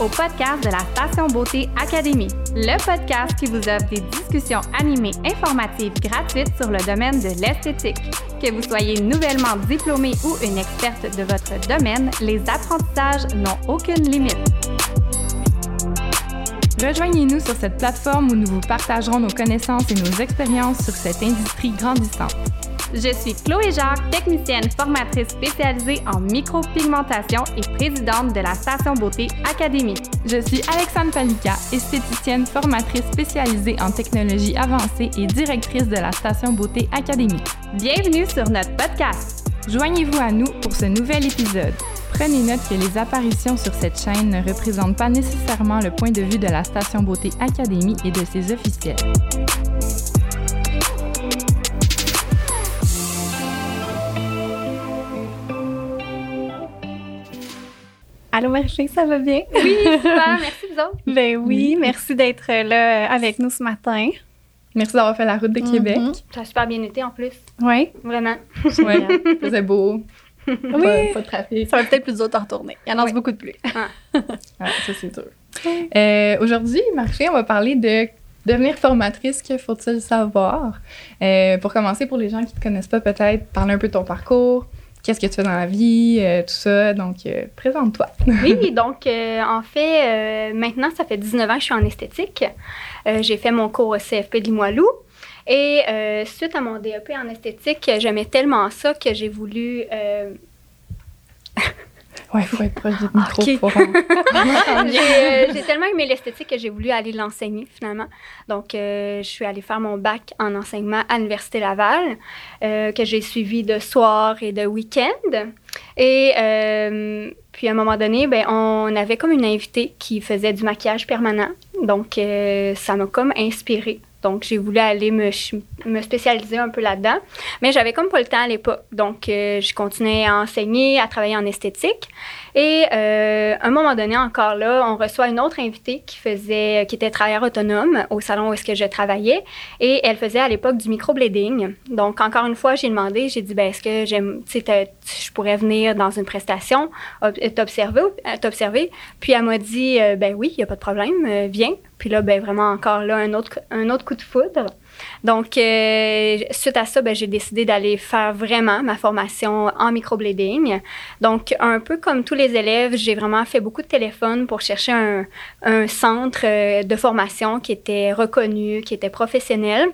au podcast de la Station Beauté Académie, le podcast qui vous offre des discussions animées informatives gratuites sur le domaine de l'esthétique. Que vous soyez nouvellement diplômé ou une experte de votre domaine, les apprentissages n'ont aucune limite. Rejoignez-nous sur cette plateforme où nous vous partagerons nos connaissances et nos expériences sur cette industrie grandissante. Je suis Chloé Jacques, technicienne formatrice spécialisée en micropigmentation et présidente de la Station Beauté Académie. Je suis Alexandre Palika, esthéticienne formatrice spécialisée en technologie avancée et directrice de la Station Beauté Académie. Bienvenue sur notre podcast. Joignez-vous à nous pour ce nouvel épisode. Prenez note que les apparitions sur cette chaîne ne représentent pas nécessairement le point de vue de la Station Beauté Académie et de ses officiels. Allô Marie, ça va bien? Oui, super, merci vous autres. Ben oui, merci d'être là avec nous ce matin. Merci d'avoir fait la route de Québec. Ça a super bien été en plus. Oui. Vraiment. Il faisait beau. Oui. Pas, pas de trafic. Ça va peut-être plus dur de retourner. Il y en a Oui. beaucoup de pluie. Ouais, ça, c'est sûr. Euh, Aujourd'hui, Marché, on va parler de devenir formatrice, que faut-il savoir? Euh, pour commencer, pour les gens qui ne te connaissent pas, peut-être, parler un peu de ton parcours, qu'est-ce que tu fais dans la vie, euh, tout ça? Donc, euh, présente-toi. Oui, donc euh, en fait, maintenant, ça fait 19 ans que je suis en esthétique. J'ai fait mon cours au CFP de Limoilou. Et suite à mon DEP en esthétique, j'aimais tellement ça que j'ai voulu... euh, Ouais, faut être proche du micro pour... j'ai euh, j'ai tellement aimé l'esthétique que j'ai voulu aller l'enseigner finalement. Donc, euh, je suis allée faire mon bac en enseignement à l'Université Laval, euh, que j'ai suivi de soir et de week-end. Et euh, puis, à un moment donné, ben, on avait comme une invitée qui faisait du maquillage permanent. Donc, euh, ça m'a comme inspirée. Donc, j'ai voulu aller me, me spécialiser un peu là-dedans. Mais j'avais comme pas le temps à l'époque. Donc, euh, je continuais à enseigner, à travailler en esthétique. Et euh, à un moment donné, encore là, on reçoit une autre invitée qui faisait, qui était travailleur autonome au salon où est-ce que je travaillais. Et elle faisait à l'époque du microblading. Donc, encore une fois, j'ai demandé, j'ai dit, ben, est-ce que j'aime, je pourrais venir dans une prestation, ob- t'observer, euh, t'observer? Puis elle m'a dit, euh, ben oui, il n'y a pas de problème, euh, viens. Puis là, ben vraiment encore là, un autre, un autre coup de foudre. Donc, euh, suite à ça, ben, j'ai décidé d'aller faire vraiment ma formation en microblading. Donc, un peu comme tous les élèves, j'ai vraiment fait beaucoup de téléphones pour chercher un, centre euh, de formation qui était reconnu, qui était professionnel.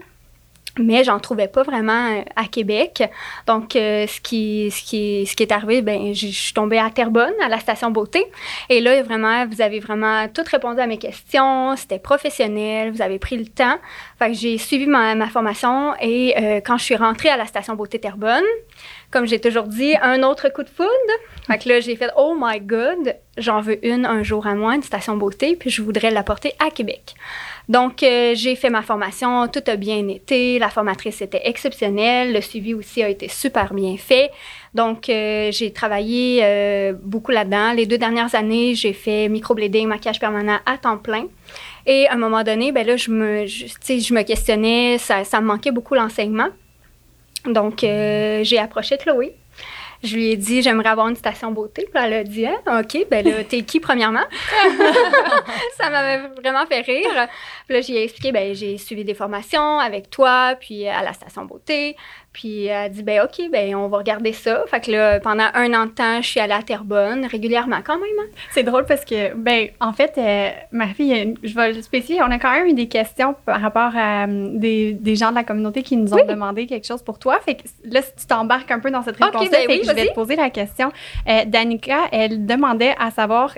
Mais j'en trouvais pas vraiment euh, à Québec. Donc, euh, ce, qui, ce, qui, ce qui est arrivé, ben, je suis tombée à Terrebonne, à la station beauté. Et là, vraiment, vous avez vraiment tout répondu à mes questions. C'était professionnel. Vous avez pris le temps. Fait que j'ai suivi ma, ma formation. Et euh, quand je suis rentrée à la station beauté Terrebonne, comme j'ai toujours dit, un autre coup de foudre. Fait que là, j'ai fait Oh my God, j'en veux une un jour à moi, une station beauté, puis je voudrais l'apporter à Québec. Donc, euh, j'ai fait ma formation, tout a bien été, la formatrice était exceptionnelle, le suivi aussi a été super bien fait. Donc, euh, j'ai travaillé euh, beaucoup là-dedans. Les deux dernières années, j'ai fait microblading, maquillage permanent à temps plein. Et à un moment donné, ben là, je me, je, me questionnais, ça, ça me manquait beaucoup l'enseignement. Donc, j'ai approché Chloé. Je lui ai dit, j'aimerais avoir une station beauté. Puis elle a dit, ah, OK, ben là, t'es qui, premièrement? ça m'avait vraiment fait rire. Puis là, j'ai expliqué, ben j'ai suivi des formations avec toi, puis à la station beauté. Puis elle a dit, ben OK, ben on va regarder ça. Fait que là, pendant un an de temps, je suis allée à Terrebonne, régulièrement quand même. hein. C'est drôle parce que, ben, en fait, euh, ma fille, euh, je vais le spécifier, on a quand même eu des questions par rapport à euh, des, des gens de la communauté qui nous ont Oui. demandé quelque chose pour toi. Fait que là, si tu t'embarques un peu dans cette Ok, réponse-là, ben oui, je vais te poser la question. Euh, Danica, elle demandait à savoir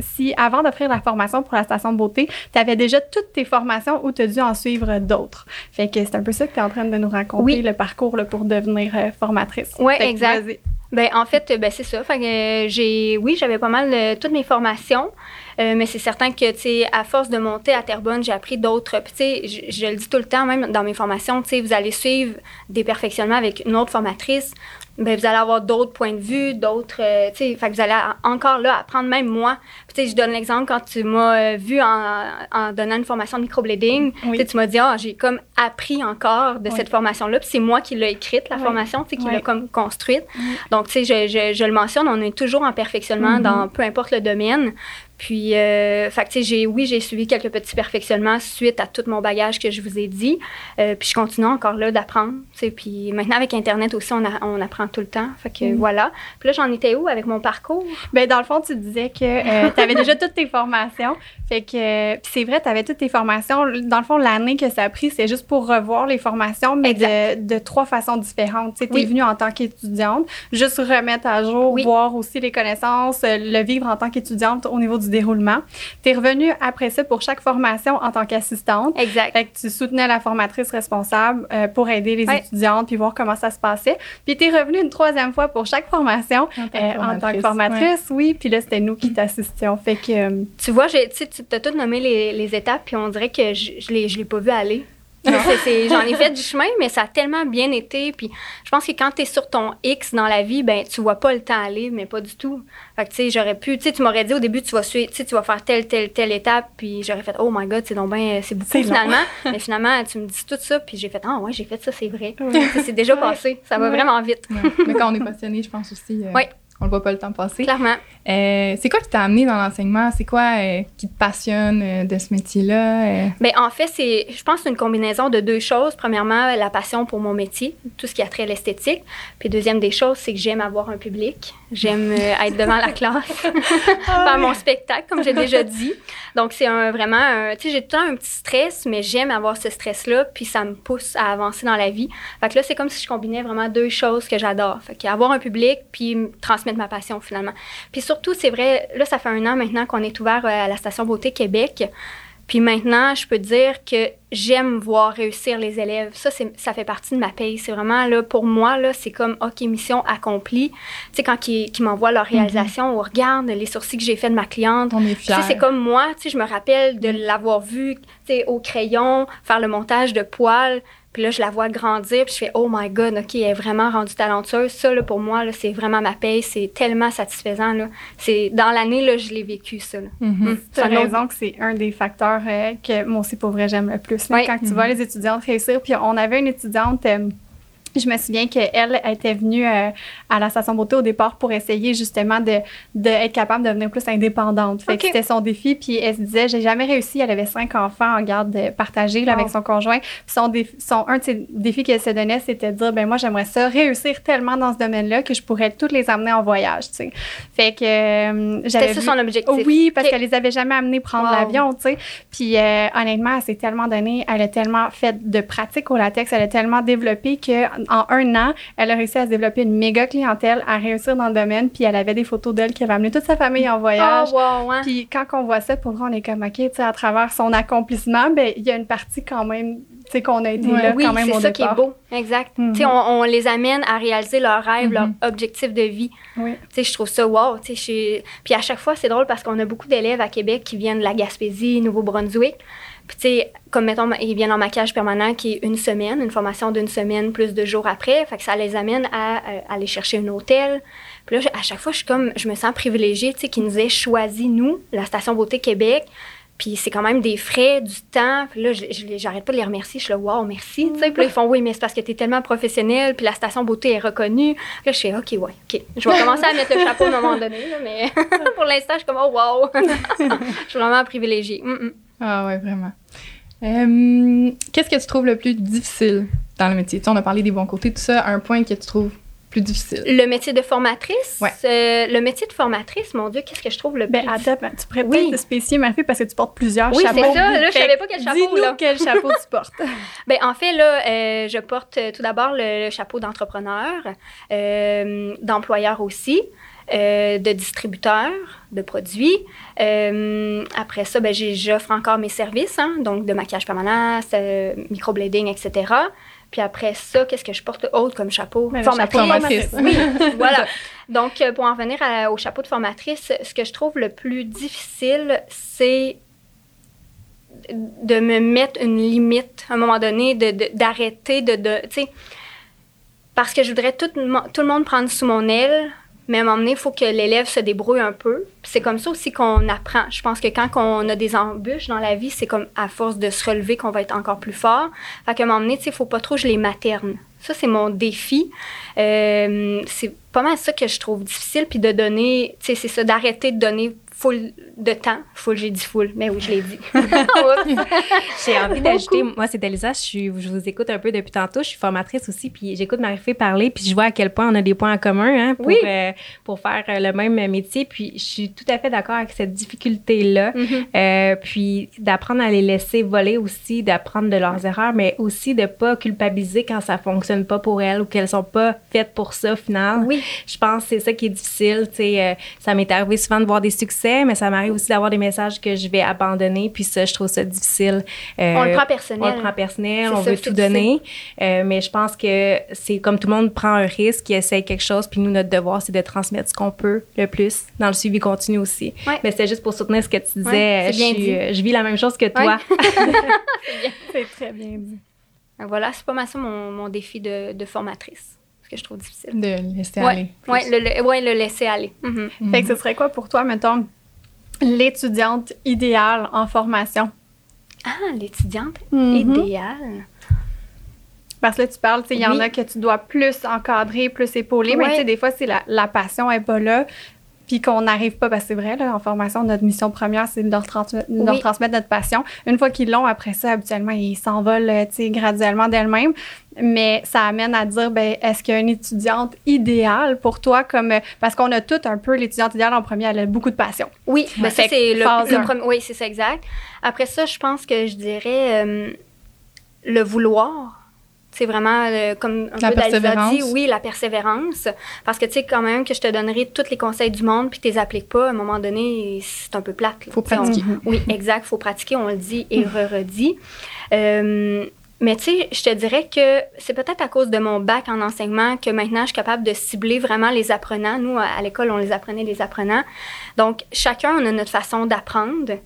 si, avant d'offrir la formation pour la station beauté, tu avais déjà toutes tes formations ou tu as dû en suivre d'autres. Fait que c'est un peu ça que tu es en train de nous raconter, Oui. le parcours là, pour devenir euh, formatrice. Que exact. Ben en fait, ben c'est ça. Fait que euh, j'ai, oui, j'avais pas mal euh, toutes mes formations, euh, mais c'est certain que tu sais, à force de monter à Terrebonne, j'ai appris d'autres. Puis tu sais, je, je le dis tout le temps, même dans mes formations, tu sais, vous allez suivre des perfectionnements avec une autre formatrice. Ben, vous allez avoir d'autres points de vue, d'autres, euh, tu sais, fait que vous allez encore là apprendre, même moi. Puis, tu sais, je donne l'exemple quand tu m'as euh, vu en, en donnant une formation de microblading, Oui. tu sais, tu m'as dit, ah, j'ai comme appris encore de Oui. cette formation-là. Puis c'est moi qui l'ai écrite, la Oui. formation, tu sais, qui l'a comme construite. Donc, tu sais, je, je, je le mentionne, on est toujours en perfectionnement Mhm. dans peu importe le domaine. Puis, euh, fait que, tu sais, j'ai, oui, j'ai suivi quelques petits perfectionnements suite à tout mon bagage que je vous ai dit. Euh, puis, je continue encore là d'apprendre. Puis, maintenant, avec Internet aussi, on, a- on apprend tout le temps. Fait que, Mm. voilà. Puis là, j'en étais où avec mon parcours? Ben, dans le fond, tu disais que tu avais déjà toutes tes formations. Fait que, c'est vrai, tu avais toutes tes formations. Dans le fond, l'année que ça a pris, c'est juste pour revoir les formations, mais de, de trois façons différentes. Tu Oui. es venue en tant qu'étudiante, juste remettre à jour, Oui. voir aussi les connaissances, euh, le vivre en tant qu'étudiante au niveau du déroulement. Tu es revenue après ça pour chaque formation en tant qu'assistante. Exact. Fait que tu soutenais la formatrice responsable euh, pour aider les étudiantes puis voir comment ça se passait. Puis tu es revenue une troisième fois pour chaque formation En tant que euh, en tant que formatrice, oui. Puis là, c'était nous qui t'assistions. Fait que euh, Tu vois, j'ai- tu as tout nommé les, les étapes, puis on dirait que je, je l'ai, je l'ai pas vu aller. J'en ai fait du chemin, mais ça a tellement bien été. Puis je pense que quand tu es sur ton X dans la vie, ben tu vois pas le temps aller, mais pas du tout. Fait que tu sais, j'aurais pu, tu sais, tu m'aurais dit au début, tu vas suivre, tu vas faire telle, telle, telle étape, puis j'aurais fait, oh my god, c'est donc ben, c'est beaucoup finalement. mais finalement, tu me dis tout ça, puis j'ai fait, ah ouais, j'ai fait ça, c'est vrai. C'est déjà passé. Ça va vraiment vite. Mais quand on est passionné, je pense aussi, euh, Ouais. On ne voit pas le temps passer. clairement. Euh, c'est quoi qui t'a amené dans l'enseignement? C'est quoi euh, qui te passionne euh, de ce métier-là? Ben, en fait, c'est, je pense une combinaison de deux choses. Premièrement, la passion pour mon métier, tout ce qui a trait à l'esthétique. Puis deuxième des choses, c'est que j'aime avoir un public. J'aime être devant la classe, faire mon spectacle, comme j'ai déjà dit. Donc, c'est un, vraiment, un- tu sais, j'ai tout le temps un petit stress, mais j'aime avoir ce stress-là, puis ça me pousse à avancer dans la vie. Fait que là, c'est comme si je combinais vraiment deux choses que j'adore. Fait qu'avoir un public, puis m- transmettre ma passion, finalement. Puis surtout, c'est vrai, là, ça fait un an maintenant qu'on est ouvert euh, à la Station Beauté Québec. Puis maintenant, je peux dire que j'aime voir réussir les élèves. Ça, c'est, ça fait partie de ma paye. C'est vraiment, là, pour moi, là, c'est comme, OK, mission accomplie. Tu sais, quand ils, qu'ils m'envoient leur réalisation ou regarde les sourcils que j'ai fait de ma cliente. On est Tu sais, c'est comme moi, tu sais, je me rappelle de l'avoir vu, tu sais, au crayon, faire le montage de poils. Puis là, je la vois grandir, puis je fais « Oh my God, OK, elle est vraiment rendue talentueuse. » Ça, là, pour moi, là, c'est vraiment ma paye. C'est tellement satisfaisant, là. C'est, dans l'année, là, je l'ai vécu, ça, là. Mhm. Mm. Tu as C'est un autre- raison que c'est un des facteurs euh, que moi aussi, pour vrai, j'aime le plus. là, Oui. Quand tu vois les étudiantes réussir. Puis on avait une étudiante. euh, je me souviens qu'elle était venue euh, à la station beauté au départ pour essayer justement de, de être capable de devenir plus indépendante. Fait que c'était son défi. Puis elle se disait, j'ai jamais réussi. Elle avait cinq enfants en garde partagée là, avec son conjoint. Puis son, défi- son un de ses défis qu'elle se donnait, c'était de dire, ben moi j'aimerais ça réussir tellement dans ce domaine-là que je pourrais toutes les amener en voyage. Tu sais. Fait que euh, j'avais C'était ça son objectif. oui, parce Ok. qu'elle les avait jamais amenés prendre Wow. l'avion, tu sais. Puis euh, honnêtement, elle s'est tellement donnée, elle a tellement fait de pratique au latex, elle a tellement développé que en un an, elle a réussi à se développer une méga clientèle, à réussir dans le domaine. Puis elle avait des photos d'elle qui avait amené toute sa famille en voyage. Oh, wow, hein. Puis quand on voit ça, pour vrai, on est comme, OK, tu sais, à travers son accomplissement, ben il y a une partie quand même, tu sais, qu'on a été Ouais. là oui, quand même c'est ça qui est beau. Exact. Mhm. Tu sais, on, on les amène à réaliser leurs rêves, Mhm. leurs objectifs de vie. Oui. Tu sais, je trouve ça wow. Puis à chaque fois, c'est drôle parce qu'on a beaucoup d'élèves à Québec qui viennent de la Gaspésie, Nouveau-Brunswick. Puis tu sais, comme mettons, ils viennent en maquillage permanent qui est une semaine, une formation d'une semaine plus de jours après. Ça les amène à, euh, aller chercher un hôtel. Puis là, à chaque fois, je me sens privilégiée, qu'ils nous aient choisi, nous, la Station Beauté Québec. Puis c'est quand même des frais, du temps. Puis là, j'arrête pas de les remercier. Je suis là, wow, merci. Puis là, ils font, oui, mais c'est parce que tu es tellement professionnel. Puis la station beauté est reconnue. Là, je fais, OK, ouais, OK. Je vais commencer à mettre le chapeau à un moment donné. là, mais pour l'instant, je suis comme, oh, wow. je suis vraiment privilégiée. Mm, mm. Ah ouais, vraiment. Euh, Qu'est-ce que tu trouves le plus difficile dans le métier? Tu sais, on a parlé des bons côtés, tout ça. Un point que tu trouves plus difficile. Le métier de formatrice? Ouais. euh, le métier de formatrice, mon Dieu, qu'est-ce que je trouve le plus Ben, attends, ben, tu pourrais Oui. peut-être te spécifier, Marie, parce que tu portes plusieurs Oui, chapeaux. c'est ça. Là, je savais pas quel chapeau, Dis-nous quel chapeau tu portes. Ben, en fait, là, euh, je porte tout d'abord le, le chapeau d'entrepreneur, euh, d'employeur aussi, euh, de distributeur de produits. Euh, après ça, ben, j'offre encore mes services, hein, donc de maquillage permanent, euh, microblading, etc. Puis après ça, qu'est-ce que je porte autre comme chapeau? Le formatrice. chapeau Formatrice. Oui, voilà. Donc, euh, pour en venir à- au chapeau de formatrice, ce que je trouve le plus difficile, c'est de me mettre une limite à un moment donné, de- de- d'arrêter de, de, tu sais, parce que je voudrais tout, tout le monde prendre sous mon aile, mais à un moment donné, il faut que l'élève se débrouille un peu. C'est comme ça aussi qu'on apprend. Je pense que quand on a des embûches dans la vie, c'est comme à force de se relever qu'on va être encore plus fort. Fait qu'à un moment donné, il faut pas trop je les materne. Ça, c'est mon défi. Euh, c'est pas mal ça que je trouve difficile, puis de donner, c'est ça, d'arrêter de donner full de temps. Full, j'ai dit full, mais oui, je l'ai dit. J'ai envie d'ajouter, moi, c'est Elisa, je, suis, je vous écoute un peu depuis tantôt. Je suis formatrice aussi, puis j'écoute Marie-Fée parler, puis je vois à quel point on a des points en commun hein, pour, Oui. euh, pour faire euh, le même métier. Puis je suis tout à fait d'accord avec cette difficulté-là. Mhm. Euh, puis d'apprendre à les laisser voler aussi, d'apprendre de leurs erreurs, mais aussi de pas culpabiliser quand ça fonctionne pas pour elles ou qu'elles sont pas faites pour ça au final. Oui. Je pense que c'est ça qui est difficile. tu sais, euh, ça m'est arrivé souvent de voir des succès, mais ça m'arrive aussi d'avoir des messages que je vais abandonner. Puis ça, je trouve ça difficile. Euh, On le prend personnel. on le prend personnel, on ça, veut tout donner. Euh, mais je pense que c'est comme tout le monde prend un risque, il essaye quelque chose, puis nous, notre devoir, c'est de transmettre ce qu'on peut le plus dans le suivi continu aussi. Ouais. Mais c'est juste pour soutenir ce que tu disais. Ouais, c'est je, bien suis- dit. euh, je vis la même chose que toi. C'est très bien dit. Voilà, c'est pas mal ça mon, mon défi de, de formatrice. Ce que je trouve difficile. De laisser Ouais, aller. ouais, le, le- ouais, le laisser aller. Mhm. Fait que ce serait quoi pour toi, mettons, l'étudiante idéale en formation? Ah, l'étudiante Mhm. idéale. Parce que là, tu parles, il y en a que tu dois plus encadrer, plus épauler, mais tu sais, des fois, c'est la, la passion n'est pas là, puis qu'on n'arrive pas, parce que c'est vrai, là, en formation, notre mission première, c'est de leur, transmettre- de leur Oui. transmettre notre passion. Une fois qu'ils l'ont, après ça, habituellement, ils s'envolent, euh, tu sais, graduellement d'elles-mêmes. Mais ça amène à dire, ben, est-ce qu'il y a une étudiante idéale pour toi, comme, euh, parce qu'on a tout un peu l'étudiante idéale en premier, elle a beaucoup de passion. Oui, ben ça, c'est le, le premier. Oui, c'est ça, exact. Après ça, je pense que je dirais euh, le vouloir. C'est vraiment, euh, comme un La peu persévérance. dit, oui, la persévérance. Parce que, tu sais, quand même, que je te donnerai tous les conseils du monde puis tu les appliques pas, à un moment donné, c'est un peu plate. là. Faut on- pratiquer. oui, exact, faut pratiquer, on le dit et re-redit. Euh, mais tu sais, je te dirais que c'est peut-être à cause de mon bac en enseignement que maintenant je suis capable de cibler vraiment les apprenants. Nous, à à l'école, on les apprenait, les apprenants. Donc, chacun, on a notre façon d'apprendre.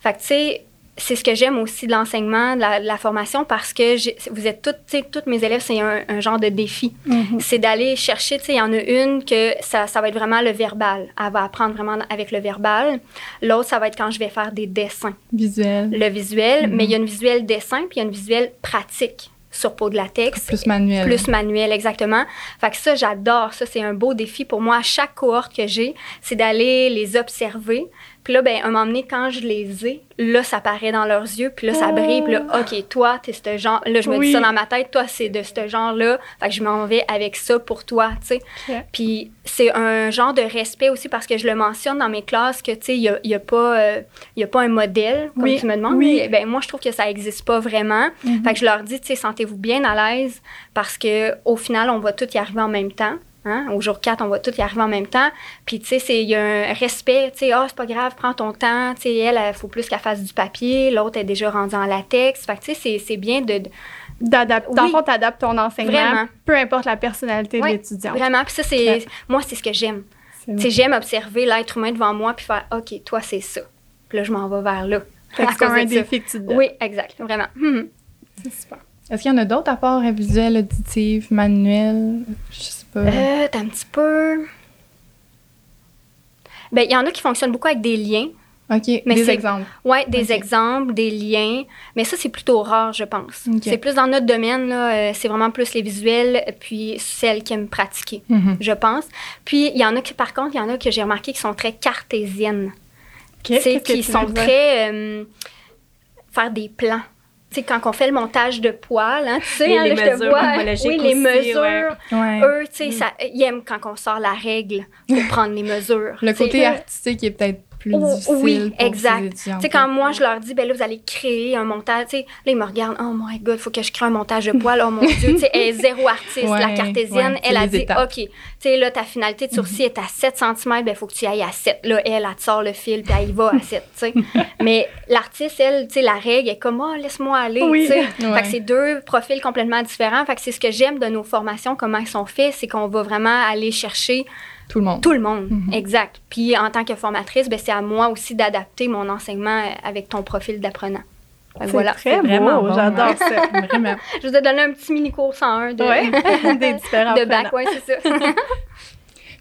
Fait que, tu sais, c'est ce que j'aime aussi de l'enseignement, de la, de la formation, parce que vous êtes toutes, toutes mes élèves, c'est un, un genre de défi. C'est d'aller chercher, tu sais, il y en a une que ça, ça va être vraiment le verbal. Elle va apprendre vraiment avec le verbal. L'autre, ça va être quand je vais faire des dessins Visuel. le visuel, mais il y a une visuel dessin, puis il y a une visuel pratique sur peau de latex. Plus manuel. Plus manuel, exactement. Fait que ça, j'adore. Ça, c'est un beau défi pour moi. Chaque cohorte que j'ai, c'est d'aller les observer. Puis là, ben, à un moment donné, quand je les ai, là, ça paraît dans leurs yeux. Puis là, ça brille. Puis là, OK, toi, t'es ce genre... Là, je me Oui. dis ça dans ma tête. Toi, c'est de ce genre-là. Fait que je m'en vais avec ça pour toi, tu sais. Puis c'est un genre de respect aussi parce que je le mentionne dans mes classes que, tu sais, il n'y a, y a, pas, euh, y a pas un modèle, comme Oui, tu me demandes. oui. mais, ben, moi, je trouve que ça n'existe pas vraiment. Fait que je leur dis, tu sais, sentez-vous bien à l'aise parce que au final, on va tout y arriver en même temps. Hein? Au jour 4, on va tout y arriver en même temps. Puis, tu sais, c'est- il y a un respect. Tu sais, ah, c'est pas grave, prends ton temps. Tu sais, elle, il faut plus qu'elle fasse du papier. L'autre est déjà rendue en latex. Fait que, tu sais, c'est- bien de, de- D'adapter. Dans le Oui. fond, t'adaptes ton enseignement, Vraiment. peu importe la personnalité Ouais, de l'étudiant. Vraiment. Puis ça, c'est... Ok. Moi, c'est ce que j'aime. Tu j'aime observer l'être humain devant moi puis faire OK, toi, c'est ça. Puis là, je m'en vais vers là. C'est comme un défi que tu te. Oui, exact, vraiment. Mhm. C'est super. Est-ce qu'il y en a d'autres à part euh, visuel, auditif, manuel? Je sais Euh, t'as un petit peu. Ben, il y en a qui fonctionnent beaucoup avec des liens. OK, mais des exemples. Ouais, des exemples, des liens. Mais ça, c'est plutôt rare, je pense. C'est plus dans notre domaine, là. euh, c'est vraiment plus les visuels, puis celles qui aiment pratiquer, Mhm. je pense. Puis, il y en a qui, par contre, il y en a que j'ai remarqué qui sont très cartésiennes. Ok, Tu sais, qu'est-ce que qui sont très. euh, faire des plans. Tu sais, quand on fait le montage de poils, hein, tu sais, Les- hein, les là, je te mesures vois. morphologiques Oui, les aussi, mesures. ouais. Ouais. Eux, tu sais, ça- ils aiment quand on sort la règle pour prendre les mesures. Le côté artistique est peut-être plus difficile oui, pour exact. Tu sais, quand moi, je leur dis, ben là, vous allez créer un montage, tu sais, là, ils me regardent, oh my god, il faut que je crée un montage de poils, oh mon Dieu, tu sais, elle est zéro artiste. Ouais, la cartésienne, ouais, elle a dit, étapes. OK, tu sais, là, ta finalité de sourcil est à 7 cm, ben il faut que tu ailles à 7. Là, elle, elle te sort le fil, puis elle y va à 7, tu sais. Mais l'artiste, elle, tu sais, la règle est comme, oh, laisse-moi aller, Oui. tu sais. Ouais. Fait que c'est deux profils complètement différents. Fait que c'est ce que j'aime de nos formations, comment elles sont faites, c'est qu'on va vraiment aller chercher Tout le monde. tout le monde, Mhm. exact. Puis en tant que formatrice, ben, c'est à moi aussi d'adapter mon enseignement avec ton profil d'apprenant. C'est voilà. très vraiment beau, bon, j'adore ouais. ça. Vraiment. Je vous ai donné un petit mini cours 101 de, Ouais, des différents de bac, ouais, c'est ça.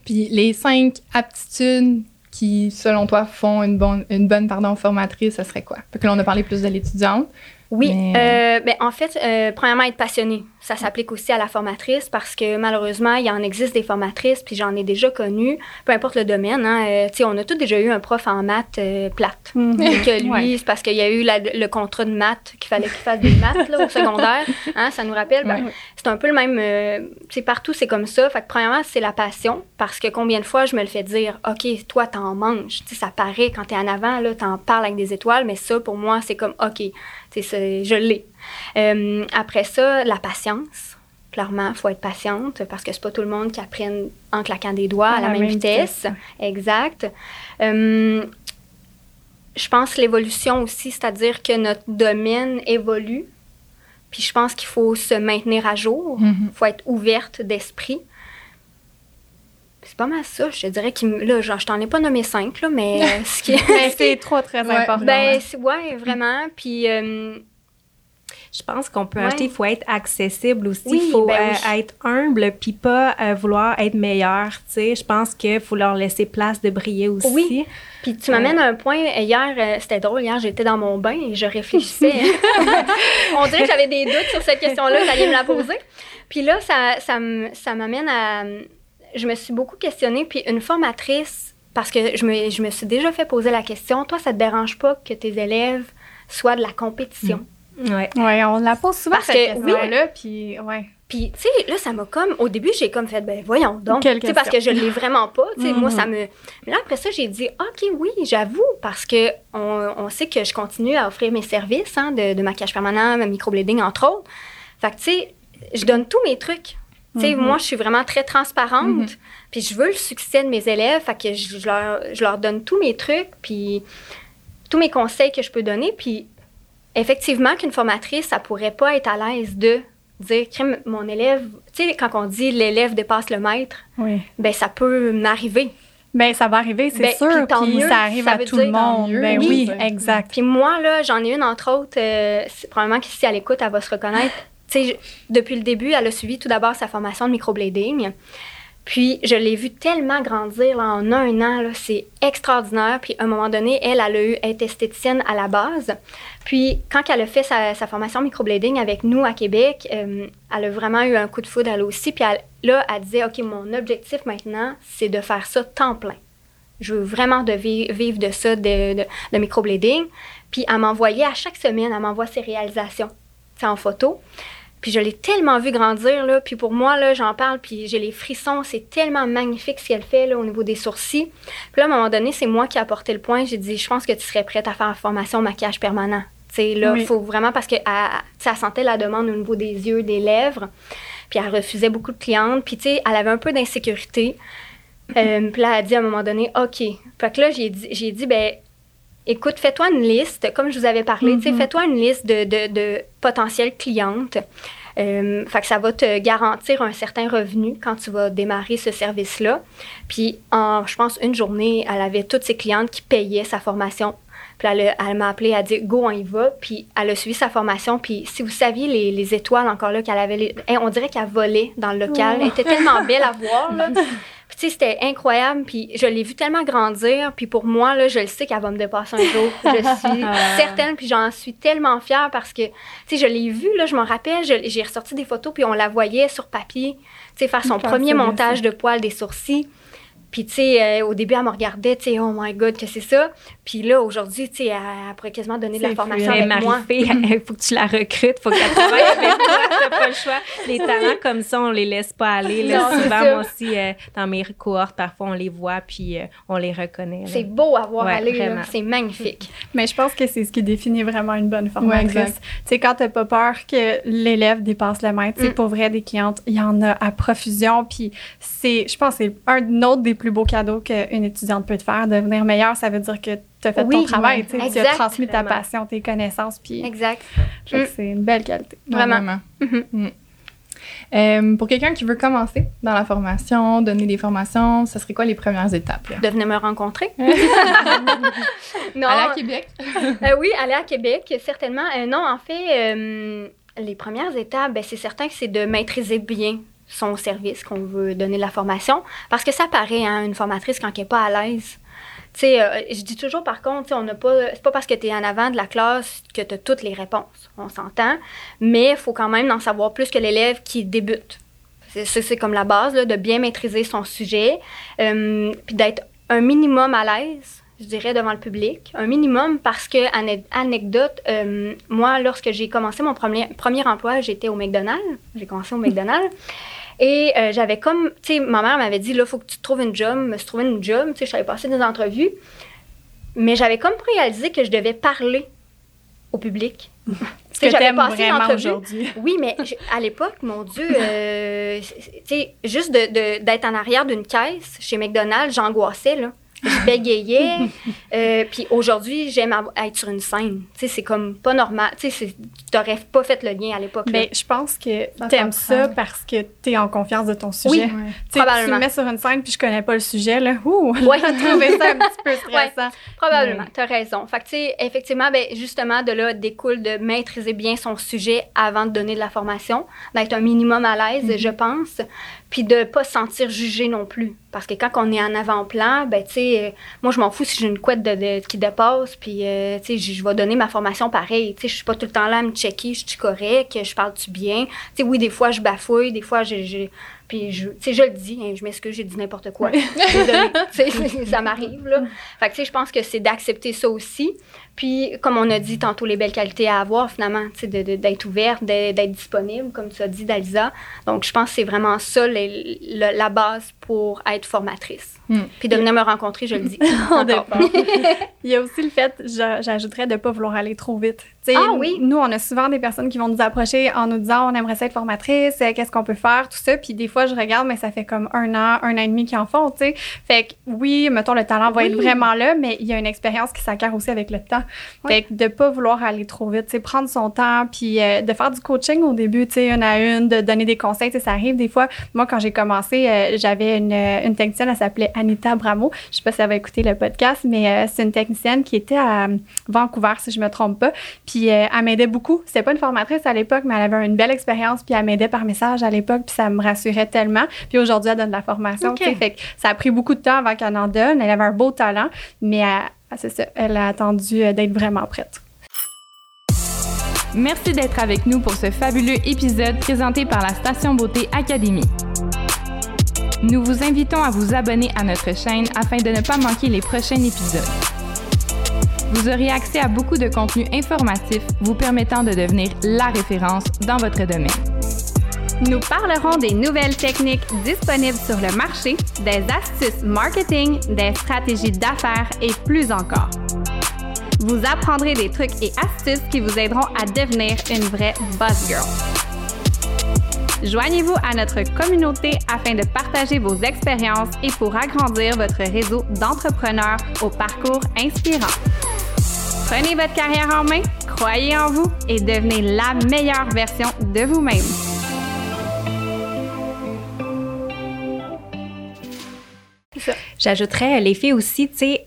Puis les cinq aptitudes qui, selon toi, font une bonne, une bonne pardon, formatrice, ce serait quoi? Fait que là, on a parlé plus de l'étudiante. Oui, Mais- euh, ben, en fait, euh, premièrement, être passionné. Ça s'applique aussi à la formatrice parce que malheureusement, il y en existe des formatrices, puis j'en ai déjà connu, peu importe le domaine. Hein, euh, tu sais, on a tous déjà eu un prof en maths euh, plate. Mhm. Que lui, Ouais. c'est parce qu'il y a eu la- le contrat de maths qu'il fallait qu'il fasse des maths là, au secondaire. Hein, ça nous rappelle. ben, Ouais. c'est un peu le même. euh, c'est partout, c'est comme ça. Fait que premièrement, c'est la passion parce que combien de fois je me le fais dire, OK, toi, t'en manges. Tu sais, ça paraît quand t'es en avant, là, t'en parles avec des étoiles, mais ça, pour moi, c'est comme, OK, je l'ai. Euh, après ça, la patience. Clairement, il faut être patiente parce que c'est pas tout le monde qui apprenne en claquant des doigts à la, même, vitesse. Exact. Euh, je pense l'évolution aussi, c'est-à-dire que notre domaine évolue. Puis je pense qu'il faut se maintenir à jour. Il Mhm. faut être ouverte d'esprit. Pas mal ça. Je te dirais que là, genre, je t'en ai pas nommé cinq, là, mais euh, ce qui c'est trop, très Ouais. important. Ben, c'est- ouais, vraiment. Puis, euh, Je pense qu'on peut Ouais. acheter, il faut être accessible aussi. Il Oui, faut ben euh, oui. être humble, puis pas euh, vouloir être meilleur. Tu sais, je pense qu'il faut leur laisser place de briller aussi. Oui. Puis tu m'amènes à un point, hier, euh, c'était drôle, hier j'étais dans mon bain et je réfléchissais. On dirait que j'avais des doutes sur cette question-là, alliez me la poser. Puis là, ça, ça m'amène à... Je me suis beaucoup questionnée, puis une formatrice, parce que je me, je me suis déjà fait poser la question, toi, ça te dérange pas que tes élèves soient de la compétition? Ouais. Ouais, on la pose souvent Parce cette oui. question-là, puis ouais. Puis, tu sais, là, ça m'a comme. Au début, j'ai comme fait, ben voyons donc. Tu sais, parce que je l'ai vraiment pas. Tu sais, moi, Mhm. ça me. Mais là, après ça, j'ai dit, OK, oui, j'avoue, parce que on, on sait que je continue à offrir mes services hein, de, de maquillage permanent, microblading, entre autres. Fait que, tu sais, je donne tous mes trucs. Tu sais, Mhm. moi, je suis vraiment très transparente. Mhm. Puis je veux le succès de mes élèves. Fait que je, je leur, je leur donne tous mes trucs, puis tous mes conseils que je peux donner. Puis effectivement, qu'une formatrice, ça pourrait pas être à l'aise de dire, Crime, mon élève, tu sais, quand on dit l'élève dépasse le maître, Oui. ben ça peut m'arriver. Ben, ça va arriver, c'est Ben, sûr. puis tant Puis mieux, ça arrive ça à tout le monde. mieux, Ben oui. exact. Puis moi, là, j'en ai une, entre autres, euh, probablement que si elle écoute, elle va se reconnaître. Depuis le début, elle a suivi tout d'abord sa formation de microblading. Puis, je l'ai vue tellement grandir en un an. C'est extraordinaire. Puis, à un moment donné, elle, elle a eu être esthéticienne à la base. Puis, quand elle a fait sa, sa formation microblading avec nous à Québec, euh, elle a vraiment eu un coup de foudre, elle aussi. Puis, elle- là, elle disait, OK, mon objectif maintenant, c'est de faire ça temps plein. Je veux vraiment de vi- vivre de ça, de, de, de microblading. Puis elle m'envoyait à chaque semaine, elle m'envoie ses réalisations, sais, en photo. Puis je l'ai tellement vu grandir, là. Puis pour moi, là, j'en parle, puis j'ai les frissons. C'est tellement magnifique ce qu'elle fait, là, au niveau des sourcils. Puis là, à un moment donné, c'est moi qui ai apporté le point. J'ai dit, je pense que tu serais prête à faire la formation maquillage permanent. Tu sais, là, il Oui. faut vraiment, parce que elle sentait la demande au niveau des yeux, des lèvres. Puis elle refusait beaucoup de clientes. Puis, tu sais, elle avait un peu d'insécurité. Euh, puis là, elle a dit à un moment donné, OK. Fait que là, j'ai dit, j'ai dit, ben, écoute, fais-toi une liste, comme je vous avais parlé, Mhm. fais-toi une liste de, de, de potentielles clientes. Euh, fait que ça va te garantir un certain revenu quand tu vas démarrer ce service-là. Puis, en, je pense, une journée, elle avait toutes ses clientes qui payaient sa formation. Puis elle, m'a appelé, elle a dit Go, on y va. Puis elle a suivi sa formation. Puis si vous saviez les, les étoiles encore là qu'elle avait, les- Hey, on dirait qu'elle volait dans le local. Elle était tellement belle à voir. Là. Sais, c'était incroyable. Puis je l'ai vue tellement grandir. Puis pour moi, là, je le sais qu'elle va me dépasser un jour. Je suis certaine. Puis j'en suis tellement fière parce que, tu sais, je l'ai vue, là, je m'en rappelle. J'ai ressorti des photos, puis on la voyait sur papier. Tu sais, faire son premier montage de poils des sourcils. Puis, tu sais, euh, au début, elle me regardait, tu sais, oh my God, que c'est ça. Puis là, aujourd'hui, tu sais, elle, elle pourrait quasiment donner de la C'est formation avec moi. Il faut que tu la recrutes, il faut qu'elle travaille avec toi, t'as pas le choix. Les talents comme ça, on les laisse pas aller. Là. Non, c'est Souvent, moi aussi, euh, dans mes cohortes, parfois, on les voit, puis euh, on les reconnaît. là. C'est beau à voir Ouais, aller, c'est magnifique. Mais je pense que c'est ce qui définit vraiment une bonne formatrice. Ouais, tu sais, quand t'as pas peur que l'élève dépasse le maître, tu sais, Mm. pour vrai, des clientes, il y en a à profusion. Puis c'est, je pense, que c'est un autre des plus beaux cadeaux qu'une étudiante peut te faire. Devenir meilleure, ça veut dire que tu as fait Oui, ton travail, ouais. tu as transmis ta passion, tes connaissances. Puis Exact. je trouve que c'est une belle qualité. Vraiment. Ouais, Mm. Euh, pour quelqu'un qui veut commencer dans la formation, donner des formations, ce serait quoi les premières étapes? Là? De venir me rencontrer. non. Aller à Québec? Euh, oui, aller à Québec, certainement. Euh, non, en fait, euh, les premières étapes, ben, c'est certain que c'est de maîtriser bien son service qu'on veut donner de la formation. Parce que ça paraît, hein, une formatrice, quand elle n'est pas à l'aise. Tu sais, euh, je dis toujours, par contre, tu sais, on n'a pas, c'est pas parce que tu es en avant de la classe que tu as toutes les réponses. On s'entend. Mais il faut quand même en savoir plus que l'élève qui débute. C'est, comme la base, là, de bien maîtriser son sujet, euh, puis d'être un minimum à l'aise, je dirais, devant le public. Un minimum parce que, ane- anecdote, euh, moi, lorsque j'ai commencé mon premier, premier emploi, j'étais au McDonald's. J'ai commencé au McDonald's. Et euh, j'avais comme, tu sais, ma mère m'avait dit, là, faut que tu te trouves une job, me trouvé une job. Tu sais, je savais passer des entrevues. Mais j'avais comme réalisé que je devais parler au public. Ce que j'avais passé l'entrevue. aujourd'hui. Oui, mais à l'époque, mon Dieu, euh, tu sais, juste de- de- d'être en arrière d'une caisse chez McDonald's, j'angoissais, là. Je bégayais. Euh, puis aujourd'hui, j'aime être sur une scène. Tu sais, c'est comme pas normal. Tu sais, t'aurais pas fait le lien à l'époque. Mais je pense que t'aimes ça parce que t'es en confiance de ton sujet. Oui. Ouais. Tu sais, tu Probablement. me mets sur une scène puis je connais pas le sujet, là. Ouh! Ouais. J'ai trouvé ça un petit peu stressant. Probablement, tu as raison. Fait que, tu sais, effectivement, ben, justement, de là découle de maîtriser bien son sujet avant de donner de la formation, d'être un minimum à l'aise, je pense, puis de pas se sentir jugé non plus. Parce que quand on est en avant-plan, ben, tu sais, euh, moi, je m'en fous si j'ai une couette de, de- qui dépasse, puis, euh, tu sais, je vais donner ma formation pareil. Tu sais, je suis pas tout le temps là à me checker, je suis correct, je parle-tu bien. Tu sais, oui, des fois, je bafouille, des fois, je. puis, je, tu sais, je le dis, hein, je m'excuse, j'ai dit n'importe quoi. Désolée. Ça m'arrive, là. Fait que, tu sais, je pense que c'est d'accepter ça aussi. Puis, comme on a dit tantôt, les belles qualités à avoir, finalement, d'être ouverte, d'être disponible, comme tu as dit, Dalisa. Donc, je pense que c'est vraiment ça, les- le- la base pour être formatrice. Hmm. Puis, de venir me rencontrer, je le dis. Il y a aussi le fait, j'a- j'ajouterais, de ne pas vouloir aller trop vite. Tu sais, Ah oui? Nous, on a souvent des personnes qui vont nous approcher en nous disant on aimerait ça être formatrice, euh, qu'est-ce qu'on peut faire, tout ça. Puis des fois, je regarde, mais ça fait comme un an, un an et demi qu'ils en font, tu sais. Fait que oui, mettons, le talent va Oui. être vraiment là, mais il y a une expérience qui s'acquiert aussi avec le temps. Fait que de pas vouloir aller trop vite, tu prendre son temps, puis euh, de faire du coaching au début, tu sais, une à une, de donner des conseils, ça arrive des fois. Moi, quand j'ai commencé, euh, j'avais une, une technicienne, elle s'appelait Anita Bramo. Je sais pas si elle va écouter le podcast, mais euh, c'est une technicienne qui était à euh, Vancouver, si je me trompe pas. Puis euh, elle m'aidait beaucoup. C'était pas une formatrice à l'époque, mais elle avait une belle expérience, puis elle m'aidait par message à l'époque, puis ça me rassurait tellement. Puis aujourd'hui, elle donne de la formation, fait que ça a pris beaucoup de temps avant qu'elle en donne. Elle avait un beau talent, mais elle, ah, c'est ça, elle a attendu euh, d'être vraiment prête. Merci d'être avec nous pour ce fabuleux épisode présenté par la Station Beauté Académie. Nous vous invitons à vous abonner à notre chaîne afin de ne pas manquer les prochains épisodes. Vous aurez accès à beaucoup de contenus informatifs vous permettant de devenir la référence dans votre domaine. Nous parlerons des nouvelles techniques disponibles sur le marché, des astuces marketing, des stratégies d'affaires et plus encore. Vous apprendrez des trucs et astuces qui vous aideront à devenir une vraie boss girl. Joignez-vous à notre communauté afin de partager vos expériences et pour agrandir votre réseau d'entrepreneurs au parcours inspirant. Prenez votre carrière en main, croyez en vous et devenez la meilleure version de vous-même. J'ajouterais les filles aussi, tu sais,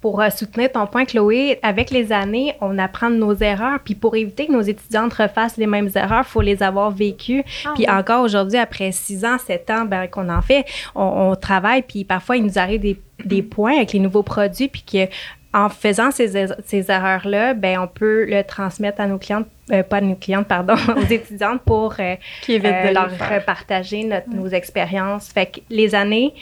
pour euh, soutenir ton point, Chloé, avec les années, on apprend de nos erreurs. Puis pour éviter que nos étudiantes refassent les mêmes erreurs, il faut les avoir vécues. Ah puis oui. encore aujourd'hui, après six ans, sept ans ben, qu'on en fait, on, on travaille. Puis parfois, il nous arrive des, des points avec les nouveaux produits. Puis que en faisant ces, er- ces erreurs-là, ben, on peut le transmettre à nos clientes, euh, pas à nos clientes, pardon, aux étudiantes pour euh, Qui euh, leur partager notre, nos expériences. Fait que les années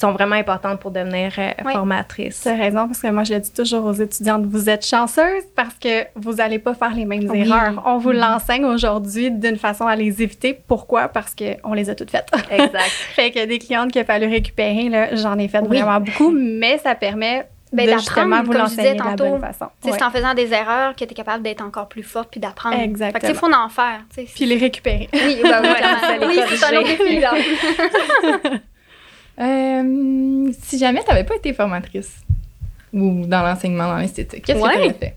sont vraiment importantes pour devenir euh, Oui. formatrice. Tu as raison, parce que moi, je le dis toujours aux étudiantes, vous êtes chanceuses parce que vous n'allez pas faire les mêmes Oui. erreurs. On vous l'enseigne aujourd'hui d'une façon à les éviter. Pourquoi? Parce qu'on les a toutes faites. Exact. fait que des clientes qu'il a fallu récupérer, là, j'en ai fait Oui. vraiment beaucoup, mais ça permet Ben, d'apprendre, vous comme je disais tantôt. bonne façon. Ouais. C'est en faisant des erreurs que tu es capable d'être encore plus forte puis d'apprendre. Exactement. Fait que, tu sais, faut en faire. Puis les récupérer. Oui, ben, ça les oui c'est un autre défi. Euh, si jamais tu n'avais pas été formatrice ou dans l'enseignement, dans l'esthétique, qu'est-ce que tu aurais fait?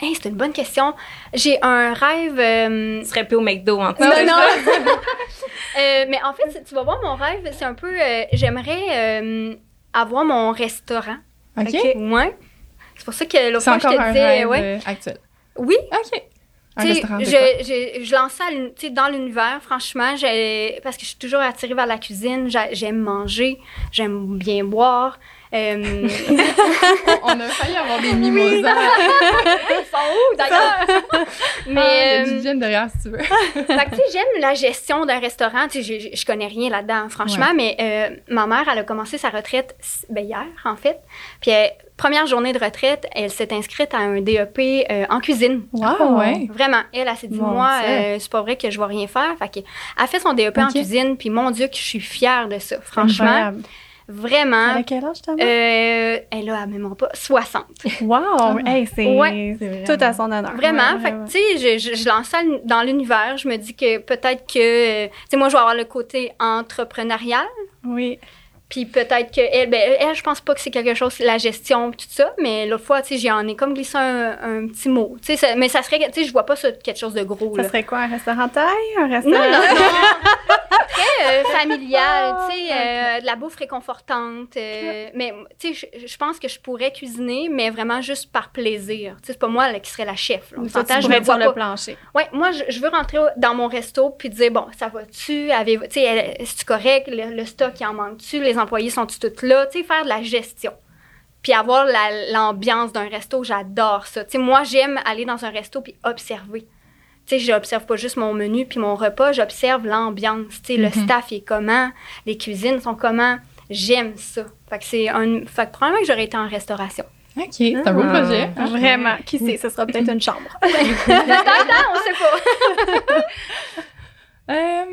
Hey, c'est une bonne question. J'ai un rêve. euh, Tu serais plus au McDo en tout Non, cas. non. Euh, mais en fait, tu vas voir, mon rêve, c'est un peu. euh, J'aimerais euh, avoir mon restaurant. OK. Ouais. C'est pour ça que l'autre fois, je te disais. ouais. euh, actuel. Oui, OK. Un Tu sais, restaurant de je, je, je sais, dans l'univers, franchement, j'ai- parce que je suis toujours attirée vers la cuisine. J'ai- J'aime manger, j'aime bien boire. Euh, On, a failli avoir des mimosas. ils sont où d'ailleurs? Mais il y a Mais du euh, derrière si tu veux. fait que, tu sais, j'aime la gestion d'un restaurant. Tu sais, je, je connais rien là-dedans, franchement, mais euh, ma mère, elle a commencé sa retraite ben, hier, en fait. Puis, elle- première journée de retraite, elle s'est inscrite à un DEP euh, en cuisine. Wow, ouais. Vraiment, elle, elle s'est dit, Mon moi, euh, c'est pas vrai que je vais rien faire. Fait qu'elle a fait son DEP en cuisine, puis mon Dieu, que je suis fière de ça. Franchement, Incroyable. vraiment. Elle a quel âge, ta mère? Euh, elle a même pas 60. Wow! Hey, c'est Ouais. c'est tout à son honneur. Vraiment. Ouais, fait que, tu sais, je, je, je lance ça dans l'univers. Je me dis que peut-être que, euh, tu sais, moi, je vais avoir le côté entrepreneurial. Oui. Puis peut-être que elle, ben, elle, je pense pas que c'est quelque chose, la gestion, tout ça. Mais l'autre fois, tu sais, j'en ai comme glissé un, un petit mot. Tu sais, mais ça serait, tu sais, je vois pas ça quelque chose de gros. Ça là. serait quoi, un restaurant taille? Un restaurant... non, non. Très euh, familial, Ah, tu sais, euh, de la bouffe réconfortante. euh, Mais, tu sais, je, pense que je pourrais cuisiner, mais vraiment juste par plaisir. Tu sais, c'est pas moi là, qui serais la chef. là. On s'entend, je sur vois le plancher. Ouais, moi, je, je veux rentrer dans mon resto puis dire, bon, ça va-tu? Tu sais, c'est-tu correct? Le, le stock, il en manque-tu? Les employés sont-tu tous là? Tu sais, faire de la gestion. Puis avoir la- l'ambiance d'un resto, j'adore ça. Tu sais, moi, j'aime aller dans un resto puis observer. Tu sais, j'observe pas juste mon menu puis mon repas, j'observe l'ambiance. Tu sais, le Mhm. staff est comment? Les cuisines sont comment? J'aime ça. Fait que c'est un... Fait que probablement que j'aurais été en restauration. OK, c'est un beau Ah. projet. Vraiment. Qui sait, ce sera peut-être une chambre. Peut-être? On sait pas. Euh,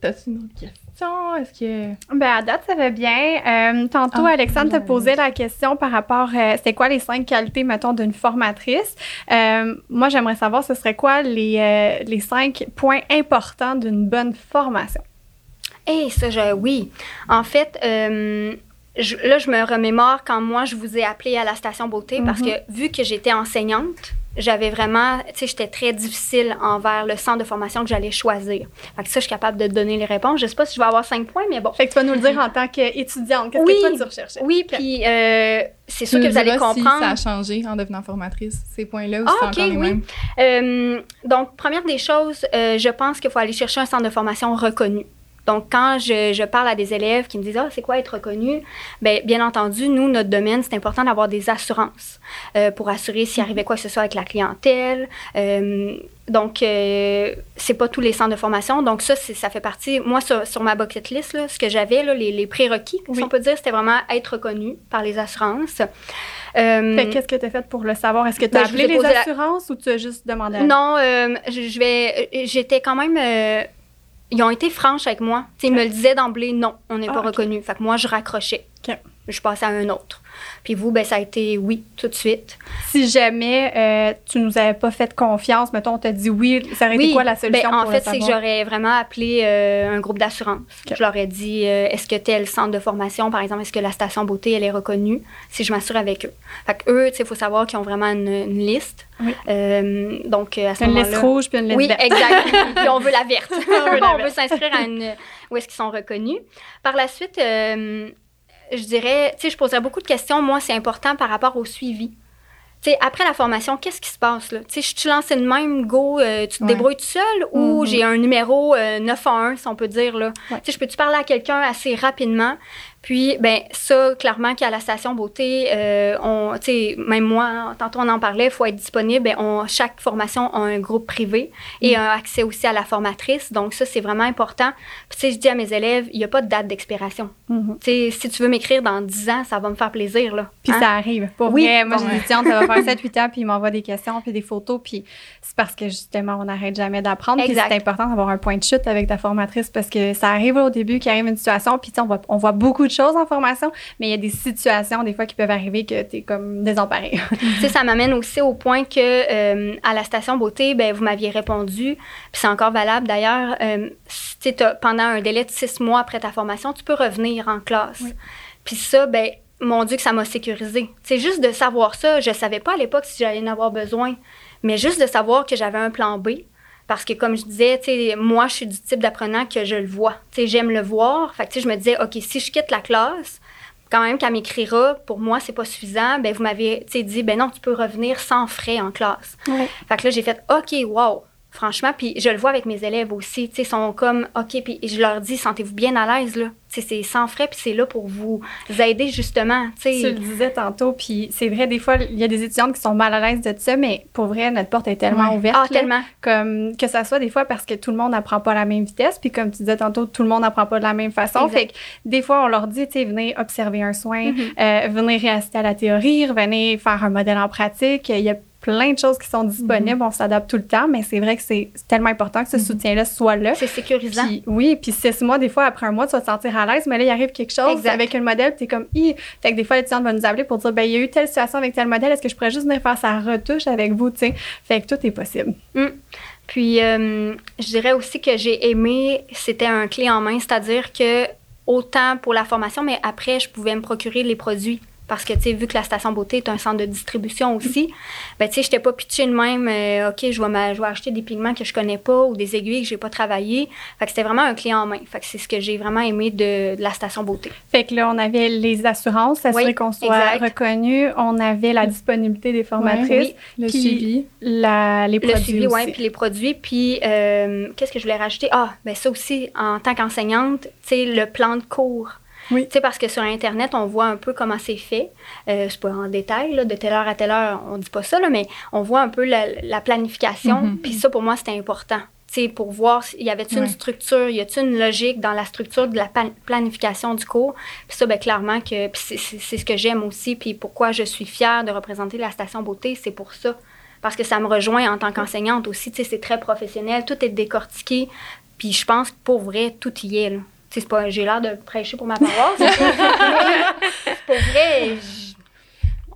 T'as-tu une autre question? Est-ce que. Ben, à date, ça va bien. Euh, tantôt, Ah, Alexandre te posait la question par rapport, euh, c'était quoi les cinq qualités, mettons, d'une formatrice? Euh, moi, j'aimerais savoir, ce serait quoi les, euh, les cinq points importants d'une bonne formation? Eh, ça, je, oui. En fait, euh, je- là, je me remémore quand moi, je vous ai appelé à la station beauté parce que vu que j'étais enseignante, j'avais vraiment, tu sais, j'étais très difficile envers le centre de formation que j'allais choisir. Fait que ça, je suis capable de te donner les réponses. Je sais pas si je vais avoir cinq points, mais bon. Fait que tu vas nous le dire en tant qu'étudiante. Qu'est-ce Oui. que toi, tu recherchais? Oui, puis euh, c'est sûr Tu que vous allez diras si comprendre. ça a changé en devenant formatrice, ces points-là, ou Ah, ok, encore les oui. mêmes? Euh, donc, première des choses, euh, je pense qu'il faut aller chercher un centre de formation reconnu. Donc, quand je, je parle à des élèves qui me disent Ah, c'est quoi être reconnu? Bien, bien entendu, nous, notre domaine, c'est important d'avoir des assurances euh, pour assurer s'il arrivait quoi que ce soit avec la clientèle. Euh, donc, euh, c'est pas tous les centres de formation. Donc, ça, ça fait partie. Moi, sur, sur ma bucket list, là, ce que j'avais, les, les prérequis, si Oui. on peut dire, c'était vraiment être reconnu par les assurances. Euh, qu'est-ce que tu as fait pour le savoir? Est-ce que tu as Ben, appelé les la- assurances ou tu as juste demandé à non, euh, je, je vais. J'étais quand même. Ils ont été franches avec moi. Ils me le disaient d'emblée, non, on n'est Ah, pas reconnu. Fait que moi, je raccrochais. Je passais à un autre. Puis vous, ben, ça a été oui, tout de suite. Si jamais euh, tu nous avais pas fait confiance, mettons, on t'a dit oui, ça aurait été Oui, quoi la solution ben, en pour fait, c'est que j'aurais vraiment appelé euh, un groupe d'assurance. Je leur ai dit euh, est-ce que tel centre de formation, par exemple, est-ce que la station beauté, elle est reconnue si je m'assure avec eux. Fait que eux, tu sais, il faut savoir qu'ils ont vraiment une, une liste. Oui. Euh, donc, à ce une liste rouge puis une liste Oui, verte. exact. Puis on veut la verte. On veut s'inscrire à une où est-ce qu'ils sont reconnus. Par la suite, euh, je dirais, tu sais, je poserais beaucoup de questions. Moi, c'est important par rapport au suivi. Tu sais, après la formation, qu'est-ce qui se passe là? Tu sais, je suis lancée de même, go, euh, tu te Ouais. débrouilles tout seul ou Mhm. j'ai un numéro euh, 911, si on peut dire là? Ouais. Tu sais, je peux-tu parler à quelqu'un assez rapidement? Puis, ben ça, clairement, qu'à la station beauté, euh, on, tu sais, même moi, hein, tantôt on en parlait, il faut être disponible. Ben, on, chaque formation a un groupe privé et un accès aussi à la formatrice. Donc, ça, c'est vraiment important. Puis, tu sais, je dis à mes élèves, il n'y a pas de date d'expiration. Mhm. Tu sais, si tu veux m'écrire dans 10 ans, ça va me faire plaisir, là. Puis Hein? ça arrive. Pour Oui, vrai, moi, bon, j'ai des étudiantes, ça va faire 7-8 ans, puis ils m'envoient des questions, puis des photos, puis c'est parce que justement, on n'arrête jamais d'apprendre. Puis c'est important d'avoir un point de chute avec ta formatrice parce que ça arrive au début qu'il arrive une situation, puis tu sais, on voit, on voit beaucoup de choses en formation, mais il y a des situations, des fois, qui peuvent arriver que tu es comme désemparé. Tu sais, ça m'amène aussi au point que euh, à la station beauté, ben, vous m'aviez répondu, puis c'est encore valable d'ailleurs. euh, pendant un délai de six mois après ta formation, tu peux revenir en classe. Puis ça, ben, mon Dieu, que ça m'a sécurisé. C'est juste de savoir ça. Je savais pas à l'époque si j'allais en avoir besoin, mais juste de savoir que j'avais un plan B. Parce que, comme je disais, moi, je suis du type d'apprenant que je le vois. J'aime le voir. Fait que, je me disais, OK, si je quitte la classe, quand même qu'elle m'écrira, pour moi, c'est pas suffisant, ben vous m'avez dit, ben non, tu peux revenir sans frais en classe. Fait que là, j'ai fait, OK, wow. Franchement, puis je le vois avec mes élèves aussi, tu sais, sont comme, OK, puis je leur dis, sentez-vous bien à l'aise, là. Tu sais, c'est sans frais, puis c'est là pour vous aider, justement, tu Tu sais. le disais tantôt, puis c'est vrai, des fois, il y a des étudiantes qui sont mal à l'aise de ça, mais pour vrai, notre porte est tellement Ouais. ouverte. Ah, là. tellement. Comme que ça soit des fois parce que tout le monde n'apprend pas à la même vitesse, puis comme tu disais tantôt, tout le monde n'apprend pas de la même façon. Exact. Fait que des fois, on leur dit, tu sais, venez observer un soin, Mhm. euh, venez réassister à la théorie, venez faire un modèle en pratique. Il y a plein de choses qui sont disponibles, on s'adapte tout le temps, mais c'est vrai que c'est tellement important que ce soutien-là soit là. C'est sécurisant. Puis, oui, puis six mois, des fois, après un mois, tu vas te sentir à l'aise, mais là, il arrive quelque chose Exact. avec un modèle, puis t'es comme, Hi! Fait que des fois, l'étudiante va nous appeler pour dire, ben, il y a eu telle situation avec tel modèle, est-ce que je pourrais juste venir faire sa retouche avec vous, tu sais? Fait que tout est possible. Puis, euh, je dirais aussi que j'ai aimé, c'était un clé en main, c'est-à-dire que autant pour la formation, mais après, je pouvais me procurer les produits. Parce que, tu sais, vu que la station beauté est un centre de distribution aussi, ben, tu sais, j'étais pas pitchée de même, euh, OK, je vais, je acheter des pigments que je connais pas ou des aiguilles que j'ai pas travaillées. Fait que c'était vraiment un clé en main. Fait que c'est ce que j'ai vraiment aimé de, de la station beauté. Fait que là, on avait les assurances, s'assurer Oui, qu'on soit exact. reconnu. On avait la disponibilité des formatrices. oui. Le suivi. La, les Le produits suivi, aussi. oui, puis les produits. Puis, euh, qu'est-ce que je voulais rajouter? Ah, ben ça aussi, en tant qu'enseignante, tu sais, le plan de cours. Oui. Tu sais, parce que sur Internet, on voit un peu comment c'est fait. Euh, c'est pas en détail, là, de telle heure à telle heure, on dit pas ça, là, mais on voit un peu la, la planification. Mhm. Puis ça, pour moi, c'était important. Tu sais, pour voir, s'il y Ouais. une structure, y a-t-il une logique dans la structure de la planification du cours? Puis ça, ben clairement que c'est- ce que j'aime aussi. Puis pourquoi je suis fière de représenter la station beauté, c'est pour ça. Parce que ça me rejoint en tant qu'enseignante aussi. Tu sais, c'est très professionnel, tout est décortiqué. Puis je pense que pour vrai, tout y est. là. C'est pas, j'ai l'air de prêcher pour ma paroisse. mais pour vrai,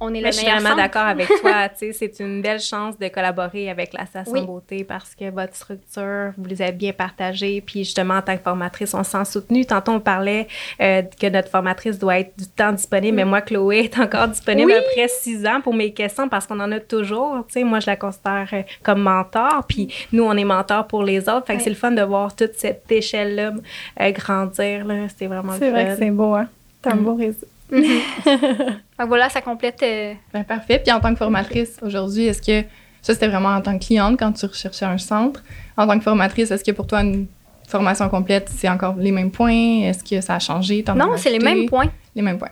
on est le je suis meilleur vraiment d'accord avec toi. Tu sais, c'est une belle chance de collaborer avec la station Oui. beauté parce que votre structure, vous les avez bien partagées. Puis justement, en tant que formatrice, on se sent soutenu. Tantôt, on parlait euh, que notre formatrice doit être du temps disponible, mais moi, Chloé est encore disponible Oui. après six ans pour mes questions parce qu'on en a toujours. Tu sais, moi, je la considère euh, comme mentor. Puis nous, on est mentor pour les autres. Fait que Oui. c'est le fun de voir toute cette échelle-là euh, grandir. Là. C'est vraiment C'est vrai que c'est beau, hein? T'as Fait que voilà, ça complète. euh, Ben, parfait. Puis en tant que formatrice, aujourd'hui, est-ce que ça, c'était vraiment en tant que cliente quand tu recherchais un centre? En tant que formatrice, est-ce que pour toi, une formation complète, c'est encore les mêmes points? Est-ce que ça a changé? Non, c'est les mêmes points. Les mêmes points.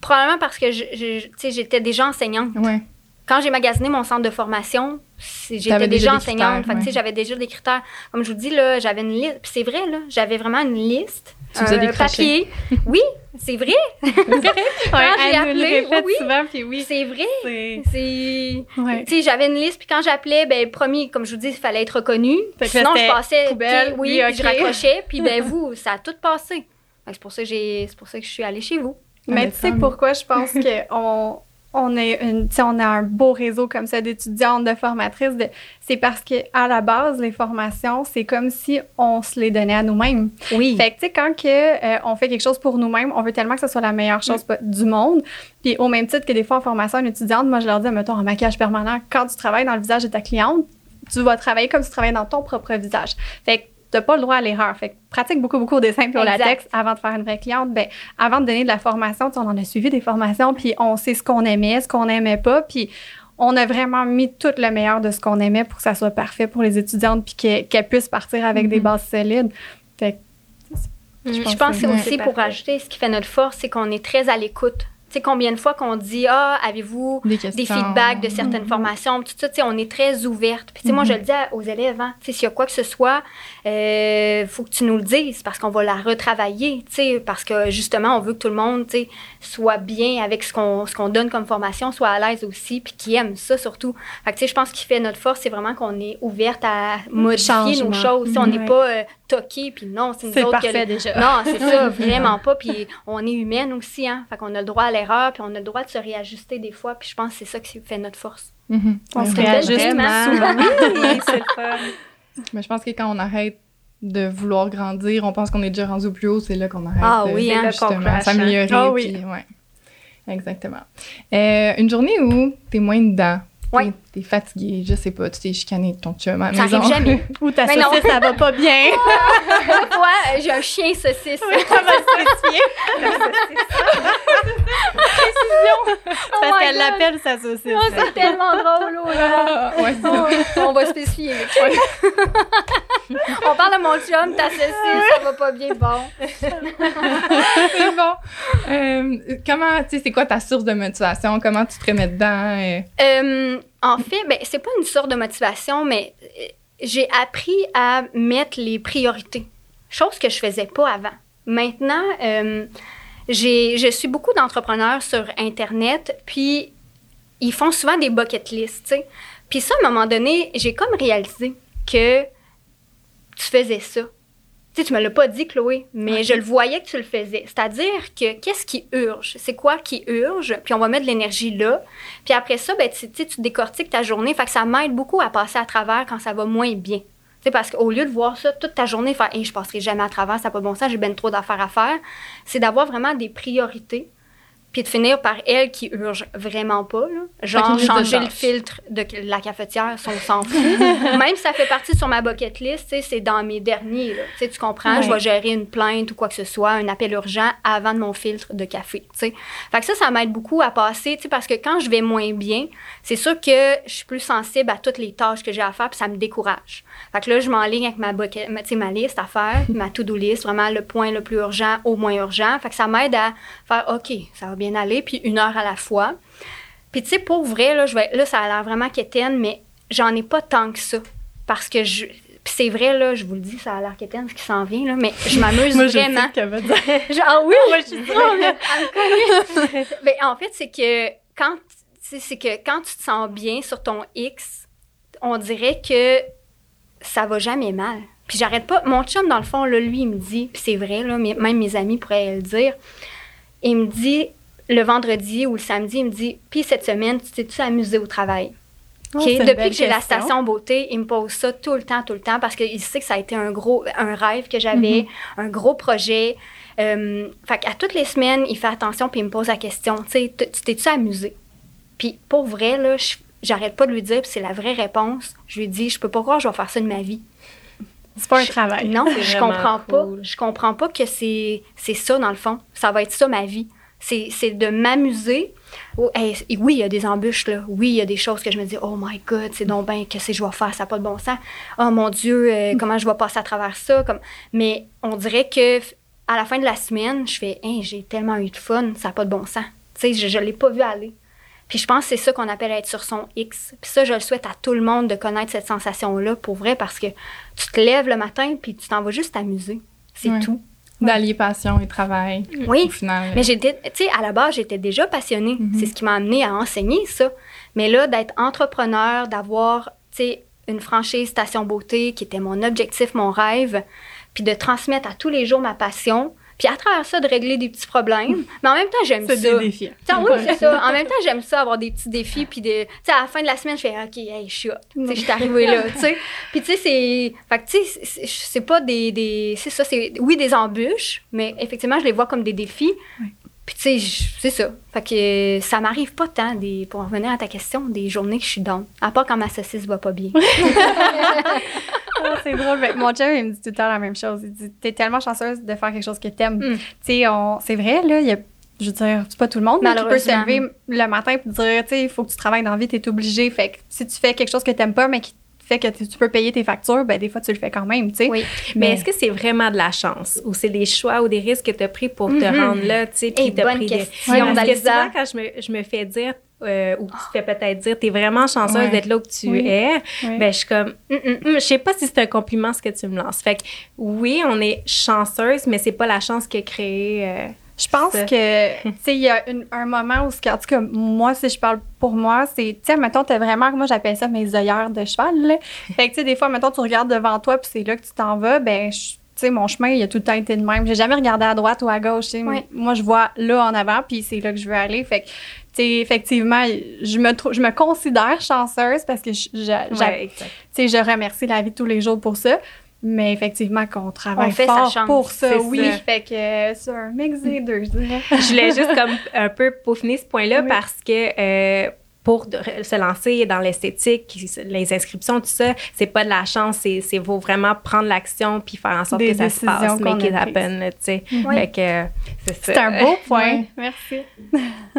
Probablement parce que je, je- tu sais, j'étais déjà enseignante. Ouais. Quand j'ai magasiné mon centre de formation, c'est- j'étais T'avais déjà déjà, des enseignante. ouais. j'avais déjà des critères. Comme je vous dis, là, j'avais une liste. Puis c'est vrai, là, j'avais vraiment une liste. Tu faisais un des crochets. papier. Oui, c'est vrai? Ouais, j'ai elle nous le appelé, répète oui. souvent, puis oui. C'est vrai. C'est... C'est. Ouais. Tu sais, j'avais une liste, puis quand j'appelais, ben, promis, comme je vous dis, il fallait être reconnu. Sinon, je passais. poubelle, oui, je raccrochais, puis ben, vous, ça a tout passé. C'est pour ça que j'ai, c'est pour ça que je suis allée chez vous. Mais Ah, tu sais pourquoi je pense qu'on on est une, on a un beau réseau comme ça d'étudiantes, de formatrices. De, c'est parce que à la base, les formations, c'est comme si on se les donnait à nous-mêmes. Oui. Fait que tu sais, quand que, euh, on fait quelque chose pour nous-mêmes, on veut tellement que ce soit la meilleure chose du monde. Puis au même titre que des fois en formation, une étudiante, moi je leur dis, mettons, en maquillage permanent, quand tu travailles dans le visage de ta cliente, tu vas travailler comme si tu travaillais dans ton propre visage. Fait que pas le droit à l'erreur. Fait que pratique beaucoup, beaucoup au dessin puis au latex avant de faire une vraie cliente. Ben, avant de donner de la formation, on en a suivi des formations, puis on sait ce qu'on aimait, ce qu'on n'aimait pas, puis on a vraiment mis tout le meilleur de ce qu'on aimait pour que ça soit parfait pour les étudiantes, puis qu'elles qu'elles puissent partir avec des Mhm. bases solides. Fait que Je Je pense, pense que c'est aussi pour rajouter ce qui fait notre force, c'est qu'on est très à l'écoute. Tu sais, combien de fois qu'on dit Ah, avez-vous Des feedbacks de certaines Mhm. formations, tout ça, tu sais, on est très ouverte. Puis, tu sais, moi, je le dis à- aux élèves, hein, tu sais, s'il y a quoi que ce soit, euh, faut que tu nous le dises parce qu'on va la retravailler, tu sais, parce que justement, on veut que tout le monde, tu sais, soit bien avec ce qu'on ce qu'on donne comme formation, soit à l'aise aussi, puis qui aime ça surtout. Fait que, tu sais, je pense qu'il fait notre force, c'est vraiment qu'on est ouverte à modifier Changement. nos choses. On n'est Mhm. pas euh, toqué, puis non, c'est nous c'est autres que parfait le- déjà. non, c'est ça, vraiment pas. Puis on est humaine aussi, hein. Fait qu'on a le droit à l'erreur, puis on a le droit de se réajuster des fois. Puis je pense que c'est ça qui fait notre force. Mhm. On se réajuste souvent. Oui, c'est le fun. Mais je pense que quand on arrête de vouloir grandir, on pense qu'on est déjà rendu au plus haut, c'est là qu'on arrête Ah de oui, hein, justement hein. s'améliorer. Ah oui. puis, ouais. Exactement. Euh, une journée où t'es moins dedans, Ouais. T'es fatigué, je sais pas, tu t'es chicané de ton chum à la Ça maison. arrive jamais. Ou ta Mais non. saucisse, ça va pas bien. Euh, j'ai un chien saucisse. Oh Parce my qu'elle l'appelle sa saucisse. Oh, c'est tellement drôle, oh là. Ah, ouais, ça. On va spécifier. On parle de mon chum, ta saucisse, ça va pas bien. Bon. C'est bon. Euh, comment, tu sais, c'est quoi ta source de motivation? Comment tu te remets dedans? euh? Euh, en fait, ben, c'est pas une sorte de motivation, mais euh, j'ai appris à mettre les priorités, chose que je faisais pas avant. Maintenant, euh, je suis beaucoup d'entrepreneurs sur Internet, puis ils font souvent des bucket lists. Puis ça, à un moment donné, j'ai comme réalisé que tu faisais ça. Tu sais, tu me l'as pas dit, Chloé, mais je le voyais que tu le faisais. C'est-à-dire que qu'est-ce qui urge? C'est quoi qui urge? Puis on va mettre de l'énergie là. Puis après ça, ben, tu, tu décortiques ta journée. Fait que ça m'aide beaucoup à passer à travers quand ça va moins bien. Sais, parce qu'au lieu de voir ça toute ta journée, faire je passerai jamais à travers, ça n'a pas bon sens, j'ai bien trop d'affaires à faire, c'est d'avoir vraiment des priorités. Puis de finir par elle qui urge vraiment pas. Là. Genre changer le filtre de la cafetière, ça, on s'en fout. Même si ça fait partie sur ma bucket list, c'est dans mes derniers. Là. Tu comprends? Je vais gérer une plainte ou quoi que ce soit, un appel urgent avant de mon filtre de café. tu sais. Fait que ça, ça m'aide beaucoup à passer, parce que quand je vais moins bien, c'est sûr que je suis plus sensible à toutes les tâches que j'ai à faire, puis ça me décourage. Fait que là, je m'enligne avec ma, bucket, ma, ma liste à faire, ma to-do list, vraiment le point le plus urgent au moins urgent. Fait que ça m'aide à faire, OK, ça va bien aller, puis une heure à la fois. Puis tu sais, pour vrai, là, je vais, là ça a l'air vraiment quétaine, mais j'en ai pas tant que ça. Parce que je... Puis c'est vrai, là, je vous le dis, ça a l'air quétaine, ce qui s'en vient, là, mais je m'amuse Moi, je sais vraiment. qu'elle veut dire. Je- ah oui, Moi, je suis sûre. elle me connaît. Ben, en fait, c'est que quand tu sais, c'est que quand tu te sens bien sur ton X, on dirait que ça va jamais mal. Puis j'arrête pas. Mon chum, dans le fond, là, lui, il me dit, puis c'est vrai, là, mais même mes amis pourraient le dire, il me dit le vendredi ou le samedi, il me dit, puis cette semaine, tu t'es-tu amusé au travail? Oh, Depuis que j'ai la station beauté, il me pose ça tout le temps, tout le temps, parce qu'il sait que ça a été un gros, un rêve que j'avais, Mhm. un gros projet. Euh, fait qu'à toutes les semaines, il fait attention puis il me pose la question, tu t'es-tu amusé? Puis pour vrai, là, j'arrête pas de lui dire, puis c'est la vraie réponse. Je lui dis, je peux pas croire que je vais faire ça de ma vie. C'est pas un Je- travail. Non, je comprends cool. pas. Je comprends pas que c'est c'est ça dans le fond. Ça va être ça ma vie. C'est c'est de m'amuser. Oh, hey, oui, il y a des embûches là. Oui, il y a des choses que je me dis oh my god, c'est donc ben qu'est-ce que je vais faire, ça n'a pas de bon sens. Oh mon dieu, euh, comment je vais passer à travers ça? Comme mais on dirait que à la fin de la semaine, je fais Hey, j'ai tellement eu de fun, ça n'a pas de bon sens. Tu sais, je, je l'ai pas vu aller. Puis je pense que c'est ça qu'on appelle être sur son X. Puis ça, je le souhaite à tout le monde de connaître cette sensation-là pour vrai parce que tu te lèves le matin puis tu t'en vas juste t'amuser. C'est Ouais. tout. D'allier passion et travail. Oui. Au final. Mais j'étais, tu sais, à la base, j'étais déjà passionnée. Mhm. C'est ce qui m'a amené à enseigner ça. Mais là, d'être entrepreneur, d'avoir, tu sais, une franchise Station Beauté qui était mon objectif, mon rêve, puis de transmettre à tous les jours ma passion, puis à travers ça, de régler des petits problèmes. Mais en même temps, j'aime ça. C'est des défis. Oui, c'est ça. En même temps, j'aime ça, avoir des petits défis. Puis, de, à la fin de la semaine, je fais, OK, hey, je suis hot. Je suis arrivée là, tu sais. Puis, tu sais, c'est. Fait que, tu sais, c'est- pas des. des c'est ça, c'est. Oui, des embûches, mais effectivement, je les vois comme des défis. Puis, tu sais, c'est ça. Fait que ça m'arrive pas tant, des, pour en revenir à ta question, des journées que je suis down. À part quand ma saucisse va pas bien. Ah, c'est drôle. Que Mon chum, il me dit tout le temps la même chose. Il dit T'es tellement chanceuse de faire quelque chose que t'aimes. Mm. Tu sais, c'est vrai, là, il y a. Je veux dire, c'est pas tout le monde là, qui peut se lever le matin et dire, tu sais, il faut que tu travailles dans la vie, t'es obligé. Fait que si tu fais quelque chose que t'aimes pas, mais qui fait que tu peux payer tes factures, ben des fois, tu le fais quand même, tu sais. Oui. Mais Mais- est-ce que c'est vraiment de la chance ou c'est des choix ou des risques que tu as pris pour te Mhm. rendre là, tu sais, Eh, qui t'a bonne pris question, des... Parce que Dalisa. souvent, quand je me, je me fais dire, euh, ou tu te fais peut-être dire, t'es vraiment chanceuse Ouais. d'être là où tu Oui. es, Oui. ben je suis comme, Mm, mm. Hum, je sais pas si c'est un compliment ce que tu me lances. Fait que oui, on est chanceuse, mais c'est pas la chance qui a créé... euh, Je pense que, tu sais, il y a une- un moment où, en tout cas, moi, si je parle pour moi, c'est, tu sais, mettons, t'as vraiment, moi, j'appelle ça mes œillères de cheval, là. Fait que, tu sais, des fois, mettons, tu regardes devant toi, puis c'est là que tu t'en vas, ben, tu sais, mon chemin, il a tout le temps été de même. J'ai jamais regardé à droite ou à gauche, tu sais. Moi, je vois là en avant, puis c'est là que je veux aller. Fait que, tu sais, effectivement, je me, je me considère chanceuse parce que je, je- ouais, exact. tu sais, je remercie la vie tous les jours pour ça. Mais effectivement, qu'on travaille On fait sa fort chance, pour ça, c'est oui. ça. Fait que euh, c'est un mix des deux, je dirais. je voulais juste comme un peu peaufiner ce point-là Oui. parce que euh, pour de- se lancer dans l'esthétique, les inscriptions, tout ça, c'est pas de la chance, c'est c'est faut vraiment prendre l'action puis faire en sorte Des que ça se passe, décisions make qu'on it happen, tu sais. Oui. Fait que euh, c'est ça. C'est un beau point. Merci.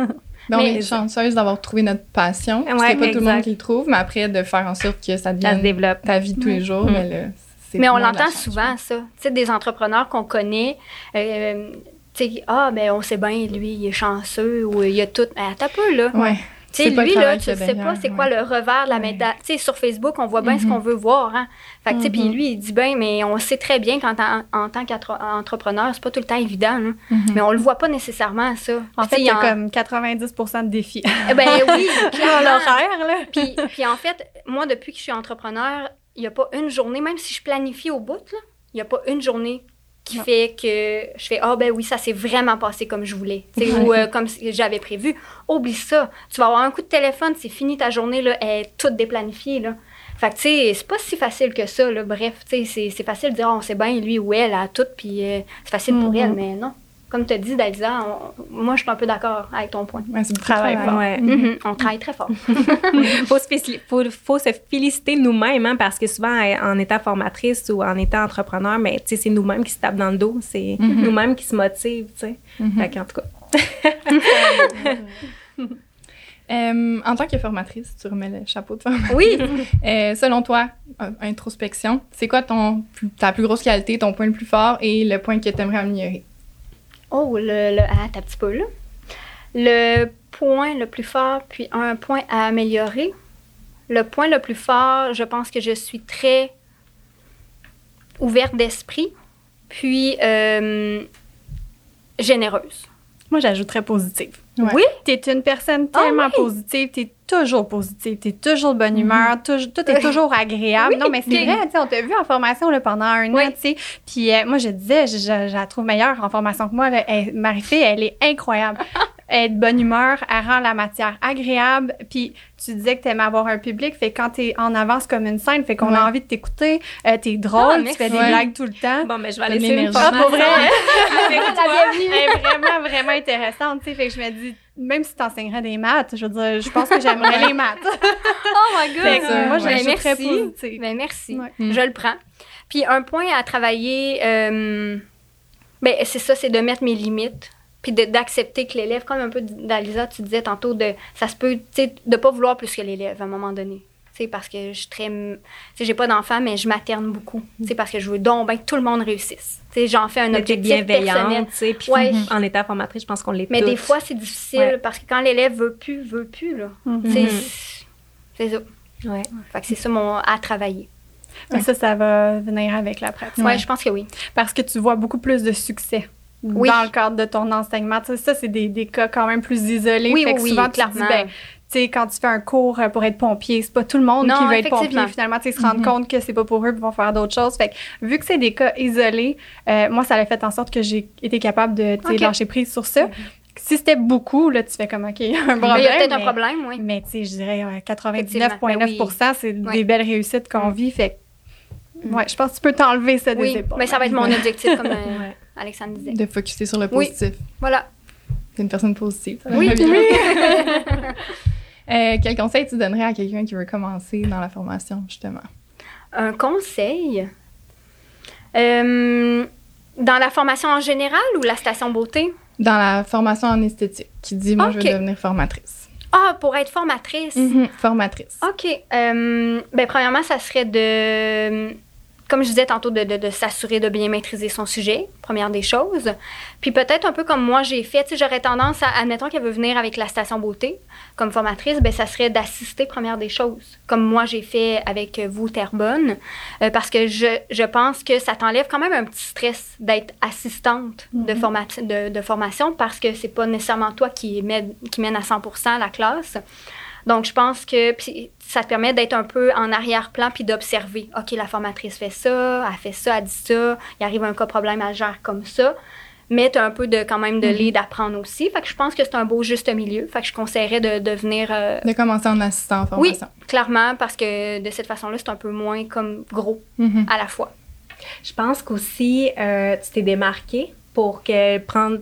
On est chanceuse d'avoir trouvé notre passion. Ouais, a pas tout le monde qui le trouve, mais après, de faire en sorte que ça Ça se devienne développe. ta vie de tous les jours, Mm. ben là, c'est Mais on l'entend souvent, ça. Tu sais, des entrepreneurs qu'on connaît, euh, tu sais, ah, ben on sait bien, lui, il est chanceux ou il a tout. Ah, Attends un peu, là. Ouais. Tu sais, lui, là, tu sais pas c'est quoi le revers de la Ouais. médaille. Tu sais, sur Facebook, on voit bien ce Mhm. qu'on veut voir, hein. Fait que, tu sais, puis Mhm. lui, il dit bien, mais on sait très bien qu'en tant- en tant qu'entrepreneur, c'est pas tout le temps évident, là. Mhm. Mais on le voit pas nécessairement, ça. En fait, il y a en- comme 90 de défis. Eh Ben oui, clairement. l'horaire, là. Puis, puis en fait, moi, depuis que je suis entrepreneur, il n'y a pas une journée, même si je planifie au bout, il n'y a pas une journée qui Non. fait que je fais Ah, ben oui, ça s'est vraiment passé comme je voulais, ou euh, comme j'avais prévu. Oublie ça. Tu vas avoir un coup de téléphone, c'est fini ta journée, là, elle est toute déplanifiée. Là. Fait que, tu sais, c'est pas si facile que ça, là. Bref, tu sais, c'est- facile de dire, Ah, on sait bien, lui ou elle a tout, puis euh, c'est facile pour Mhm. elle, mais non. Comme tu as dit, Dalisa, moi, je suis un peu d'accord avec ton point. Ouais, c'est Travail fort. Ouais. Mhm, On travaille très fort. faut, se féliciter- faut, faut se féliciter nous-mêmes, hein, parce que souvent, en étant formatrice ou en étant entrepreneur, mais tu sais, c'est nous-mêmes qui se tapent dans le dos, c'est Mhm. nous-mêmes qui se motivent, tu sais. Mhm. Fait qu'en tout cas, Euh, en tant que formatrice, tu remets le chapeau de formatrice. Oui. Euh, selon toi, euh, introspection, c'est quoi ton, plus- ta plus grosse qualité, ton point le plus fort et le point que tu aimerais améliorer? Oh, le, le ah, t'as un petit peu là. Le point le plus fort, puis un point à améliorer. Le point le plus fort, je pense que je suis très ouverte d'esprit, puis euh, généreuse. Moi, j'ajouterais positive. Ouais. Oui? T'es une personne Ah tellement oui? positive, t'es toujours positive, t'es toujours de bonne humeur, touj- tout est toujours agréable. Oui, non, mais c'est vrai, tu on t'a vu en formation là, pendant un Oui. an, tu sais. Puis euh, moi, je disais, je, je- je la trouve meilleure en formation que moi. Marie-Fille, elle est incroyable. elle est de bonne humeur, elle rend la matière agréable. Puis tu disais que t'aimais avoir un public, fait que quand t'es en avance comme une scène, fait qu'on Ouais. a envie de t'écouter, euh, t'es drôle, Ah, tu fais des Ouais. blagues tout le temps. bon, mais je vais aller de laisser une. Ah, pour vrai? avec toi. bienvenue. Elle est vraiment, vraiment intéressante, tu sais. Fait que je me dis, même si t'enseignerais des maths, je veux dire, je pense que j'aimerais les maths. Oh my God! Fait que ça, moi, ouais. je Ben, très merci. Ben, merci. Ouais. Mm. Je le prends. Puis un point à travailler, euh, ben, c'est ça, c'est de mettre mes limites. Puis de- d'accepter que l'élève, comme un peu d'Alisa, tu disais tantôt, de, ça se peut, tu sais, de pas vouloir plus que l'élève à un moment donné. Tu sais, parce que je suis très. J'ai pas d'enfant, mais je materne beaucoup. Tu sais, parce que je veux donc bien que tout le monde réussisse. Tu sais, j'en fais un Mais objectif personnel. sais, puis Ouais. en étant formatrice, je pense qu'on l'est Mais toutes. des fois, c'est difficile Ouais. parce que quand l'élève veut plus, veut plus, là. Mhm. c'est ça. Ouais. Fait que c'est ça mon à travailler. Mais ça, ça va venir avec la pratique. Ouais, je pense que oui. Parce que tu vois beaucoup plus de succès Oui. dans le cadre de ton enseignement. Tu sais, ça, c'est des, des cas quand même plus isolés. Oui, fait que oui, souvent, tu te dis, ben, tu sais, quand tu fais un cours euh, pour être pompier, c'est pas tout le monde Non, qui veut être pompier. Finalement, tu sais, ils se rendent Mhm. compte que c'est pas pour eux, puis vont faire d'autres choses. Fait que, vu que c'est des cas isolés, euh, moi, ça a fait en sorte que j'ai été capable de, tu sais, lâcher prise sur ça. Si c'était beaucoup, là, tu fais comme, OK, un problème. Il y a peut-être un problème, oui. Mais tu sais, je dirais ouais, Effectivement, 99,9 c'est ben oui. des belles réussites qu'on vit. Fait que, ouais, je pense que tu peux t'enlever ça des Oui, épaules. mais ça va être mon objectif, comme euh. Alexandre disait. De focuser sur le Oui. positif. Voilà. T'es une personne positive. Oui, oui. Euh, quel conseil tu donnerais à quelqu'un qui veut commencer dans la formation, justement? Un conseil? Euh, dans la formation en général ou la station beauté? Dans la formation en esthétique, qui dit, moi, je veux devenir formatrice. Ah, pour être formatrice. Mhm, Formatrice. OK. Euh, ben, premièrement, ça serait de, comme je disais tantôt, de, de- de s'assurer de bien maîtriser son sujet, première des choses. Puis peut-être un peu comme moi j'ai fait, tu sais, j'aurais tendance à, admettons qu'elle veut venir avec la station beauté comme formatrice, ben ça serait d'assister, première des choses, comme moi j'ai fait avec vous, Terrebonne, euh, parce que je, je pense que ça t'enlève quand même un petit stress d'être assistante de, formati- de, de formation parce que c'est pas nécessairement toi qui mène, qui mène à 100% la classe. Donc, je pense que puis ça te permet d'être un peu en arrière-plan puis d'observer. OK, la formatrice fait ça, elle fait ça, elle dit ça, il arrive un cas problème, elle gère comme ça. Mais tu as un peu de, quand même de Mhm. lead à prendre aussi. Fait que je pense que c'est un beau juste milieu. Fait que je conseillerais de devenir. euh, De commencer en assistant en oui, formation. clairement, parce que de cette façon-là, c'est un peu moins comme gros Mhm. à la fois. Je pense qu'aussi, euh, tu t'es démarqué pour que prendre,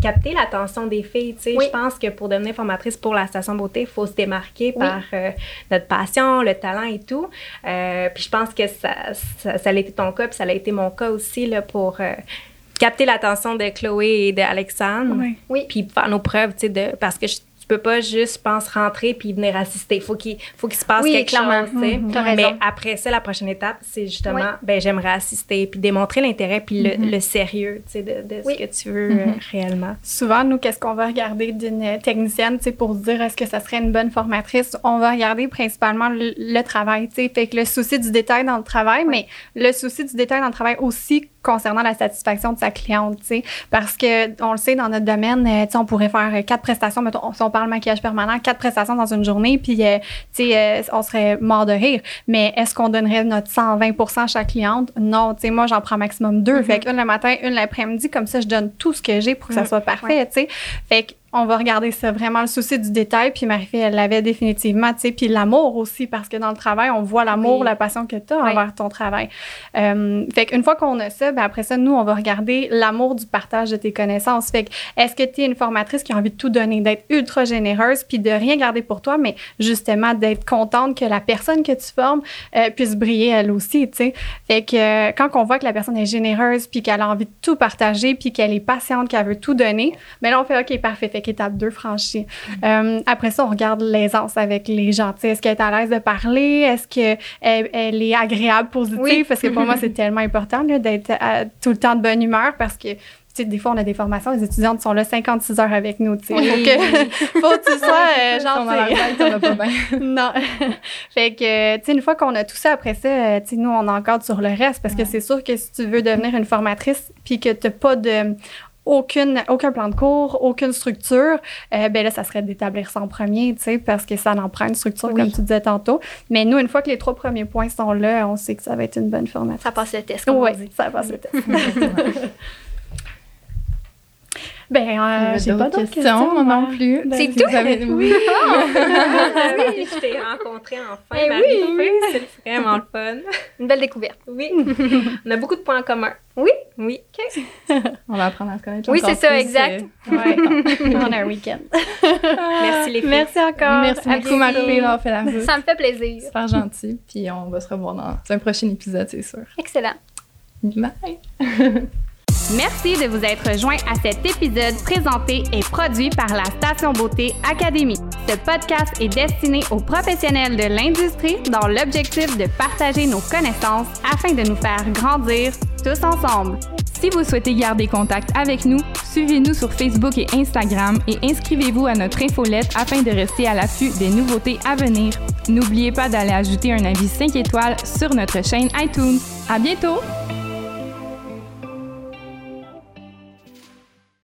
capter l'attention des filles. Oui. je pense que pour devenir formatrice pour la station beauté, il faut se démarquer par euh, notre passion, le talent et tout. Euh, puis je pense que ça, ça, ça a été ton cas, puis ça a été mon cas aussi là, pour euh, capter l'attention de Chloé et d'Alexandre. Oui. Puis faire nos preuves, tu sais, de, parce que je, peux pas juste, je pense, rentrer puis venir assister. Il faut qu'il faut qu'il se passe Oui, quelque clairement. chose, raison. Mais après ça, la prochaine étape, c'est justement, Oui. ben j'aimerais assister puis démontrer l'intérêt puis le, le sérieux, tu sais, de, de Oui. ce que tu veux euh, réellement. Souvent, nous, qu'est-ce qu'on va regarder d'une technicienne, tu sais, pour se dire est-ce que ça serait une bonne formatrice? On va regarder principalement le, le travail, tu sais. Fait que le souci du détail dans le travail, mais le souci du détail dans le travail aussi concernant la satisfaction de sa cliente, tu sais. Parce que, on le sait, dans notre domaine, euh, tu sais, on pourrait faire quatre prestations, mettons, si on parle maquillage permanent, quatre prestations dans une journée, puis, euh, tu sais, euh, on serait mort de rire. Mais est-ce qu'on donnerait notre 120% à chaque cliente? Non, tu sais, moi, j'en prends maximum deux. Fait qu'une le matin, une l'après-midi, comme ça, je donne tout ce que j'ai pour que ça Mhm. soit parfait, tu sais. Fait que on va regarder ça, vraiment le souci du détail. Puis Marie-Fille, elle l'avait définitivement, tu sais. Puis l'amour aussi, parce que dans le travail, on voit l'amour, Oui. la passion que tu as Oui. envers ton travail. Euh, fait qu'une fois qu'on a ça, ben après ça, nous, on va regarder l'amour du partage de tes connaissances. Fait que est-ce que tu es une formatrice qui a envie de tout donner, d'être ultra généreuse, puis de rien garder pour toi, mais justement d'être contente que la personne que tu formes euh, puisse briller elle aussi, tu sais? Fait que euh, quand on voit que la personne est généreuse, puis qu'elle a envie de tout partager, puis qu'elle est patiente, qu'elle veut tout donner, ben là, on fait OK, parfait. Fait qu'étape 2 franchie. Euh, après ça, on regarde l'aisance avec les gens. Est-ce qu'elle est à l'aise de parler? Est-ce qu'elle elle est agréable, positive? Oui. Parce que pour moi, c'est tellement important d'être euh, tout le temps de bonne humeur parce que tu sais, des fois, on a des formations, les étudiantes sont là 56 heures avec nous. tu sais. Oui. Faut que, faut que tu sois euh, gentil. non. fait que, tu sais, une fois qu'on a tout ça, après ça, tu sais, nous, on encadre sur le reste parce que c'est sûr que si tu veux devenir une formatrice puis que tu n'as pas de aucune, aucun plan de cours, aucune structure, euh, ben là, ça serait d'établir ça en premier, tu sais, parce que ça en prend une structure, Oui. comme tu disais tantôt. Mais nous, une fois que les trois premiers points sont là, on sait que ça va être une bonne formation. Ça passe le test, comme Oui, on dit. ça passe le test. ben, euh, j'ai pas d'autres questions, moi non plus. Ben, Si c'est avez- oui. oui, je t'ai rencontré enfin, Eh Marie. C'est vraiment le fun. Une belle découverte. Oui, on a beaucoup de points en commun. Oui? Oui. On va apprendre à se connaître Oui, c'est ça, plus, exact. euh, Ouais. on a un week-end. Merci les filles. Merci encore. Merci À beaucoup. Marie, d'avoir fait la route. Ça me fait plaisir. Super gentil. Puis on va se revoir dans un prochain épisode, c'est sûr. Excellent. Bye! Merci de vous être joint à cet épisode présenté et produit par la Station Beauté Académie. Ce podcast est destiné aux professionnels de l'industrie dans l'objectif de partager nos connaissances afin de nous faire grandir tous ensemble. Si vous souhaitez garder contact avec nous, suivez-nous sur Facebook et Instagram et inscrivez-vous à notre infolette afin de rester à l'affût des nouveautés à venir. N'oubliez pas d'aller ajouter un avis 5 étoiles sur notre chaîne iTunes. À bientôt!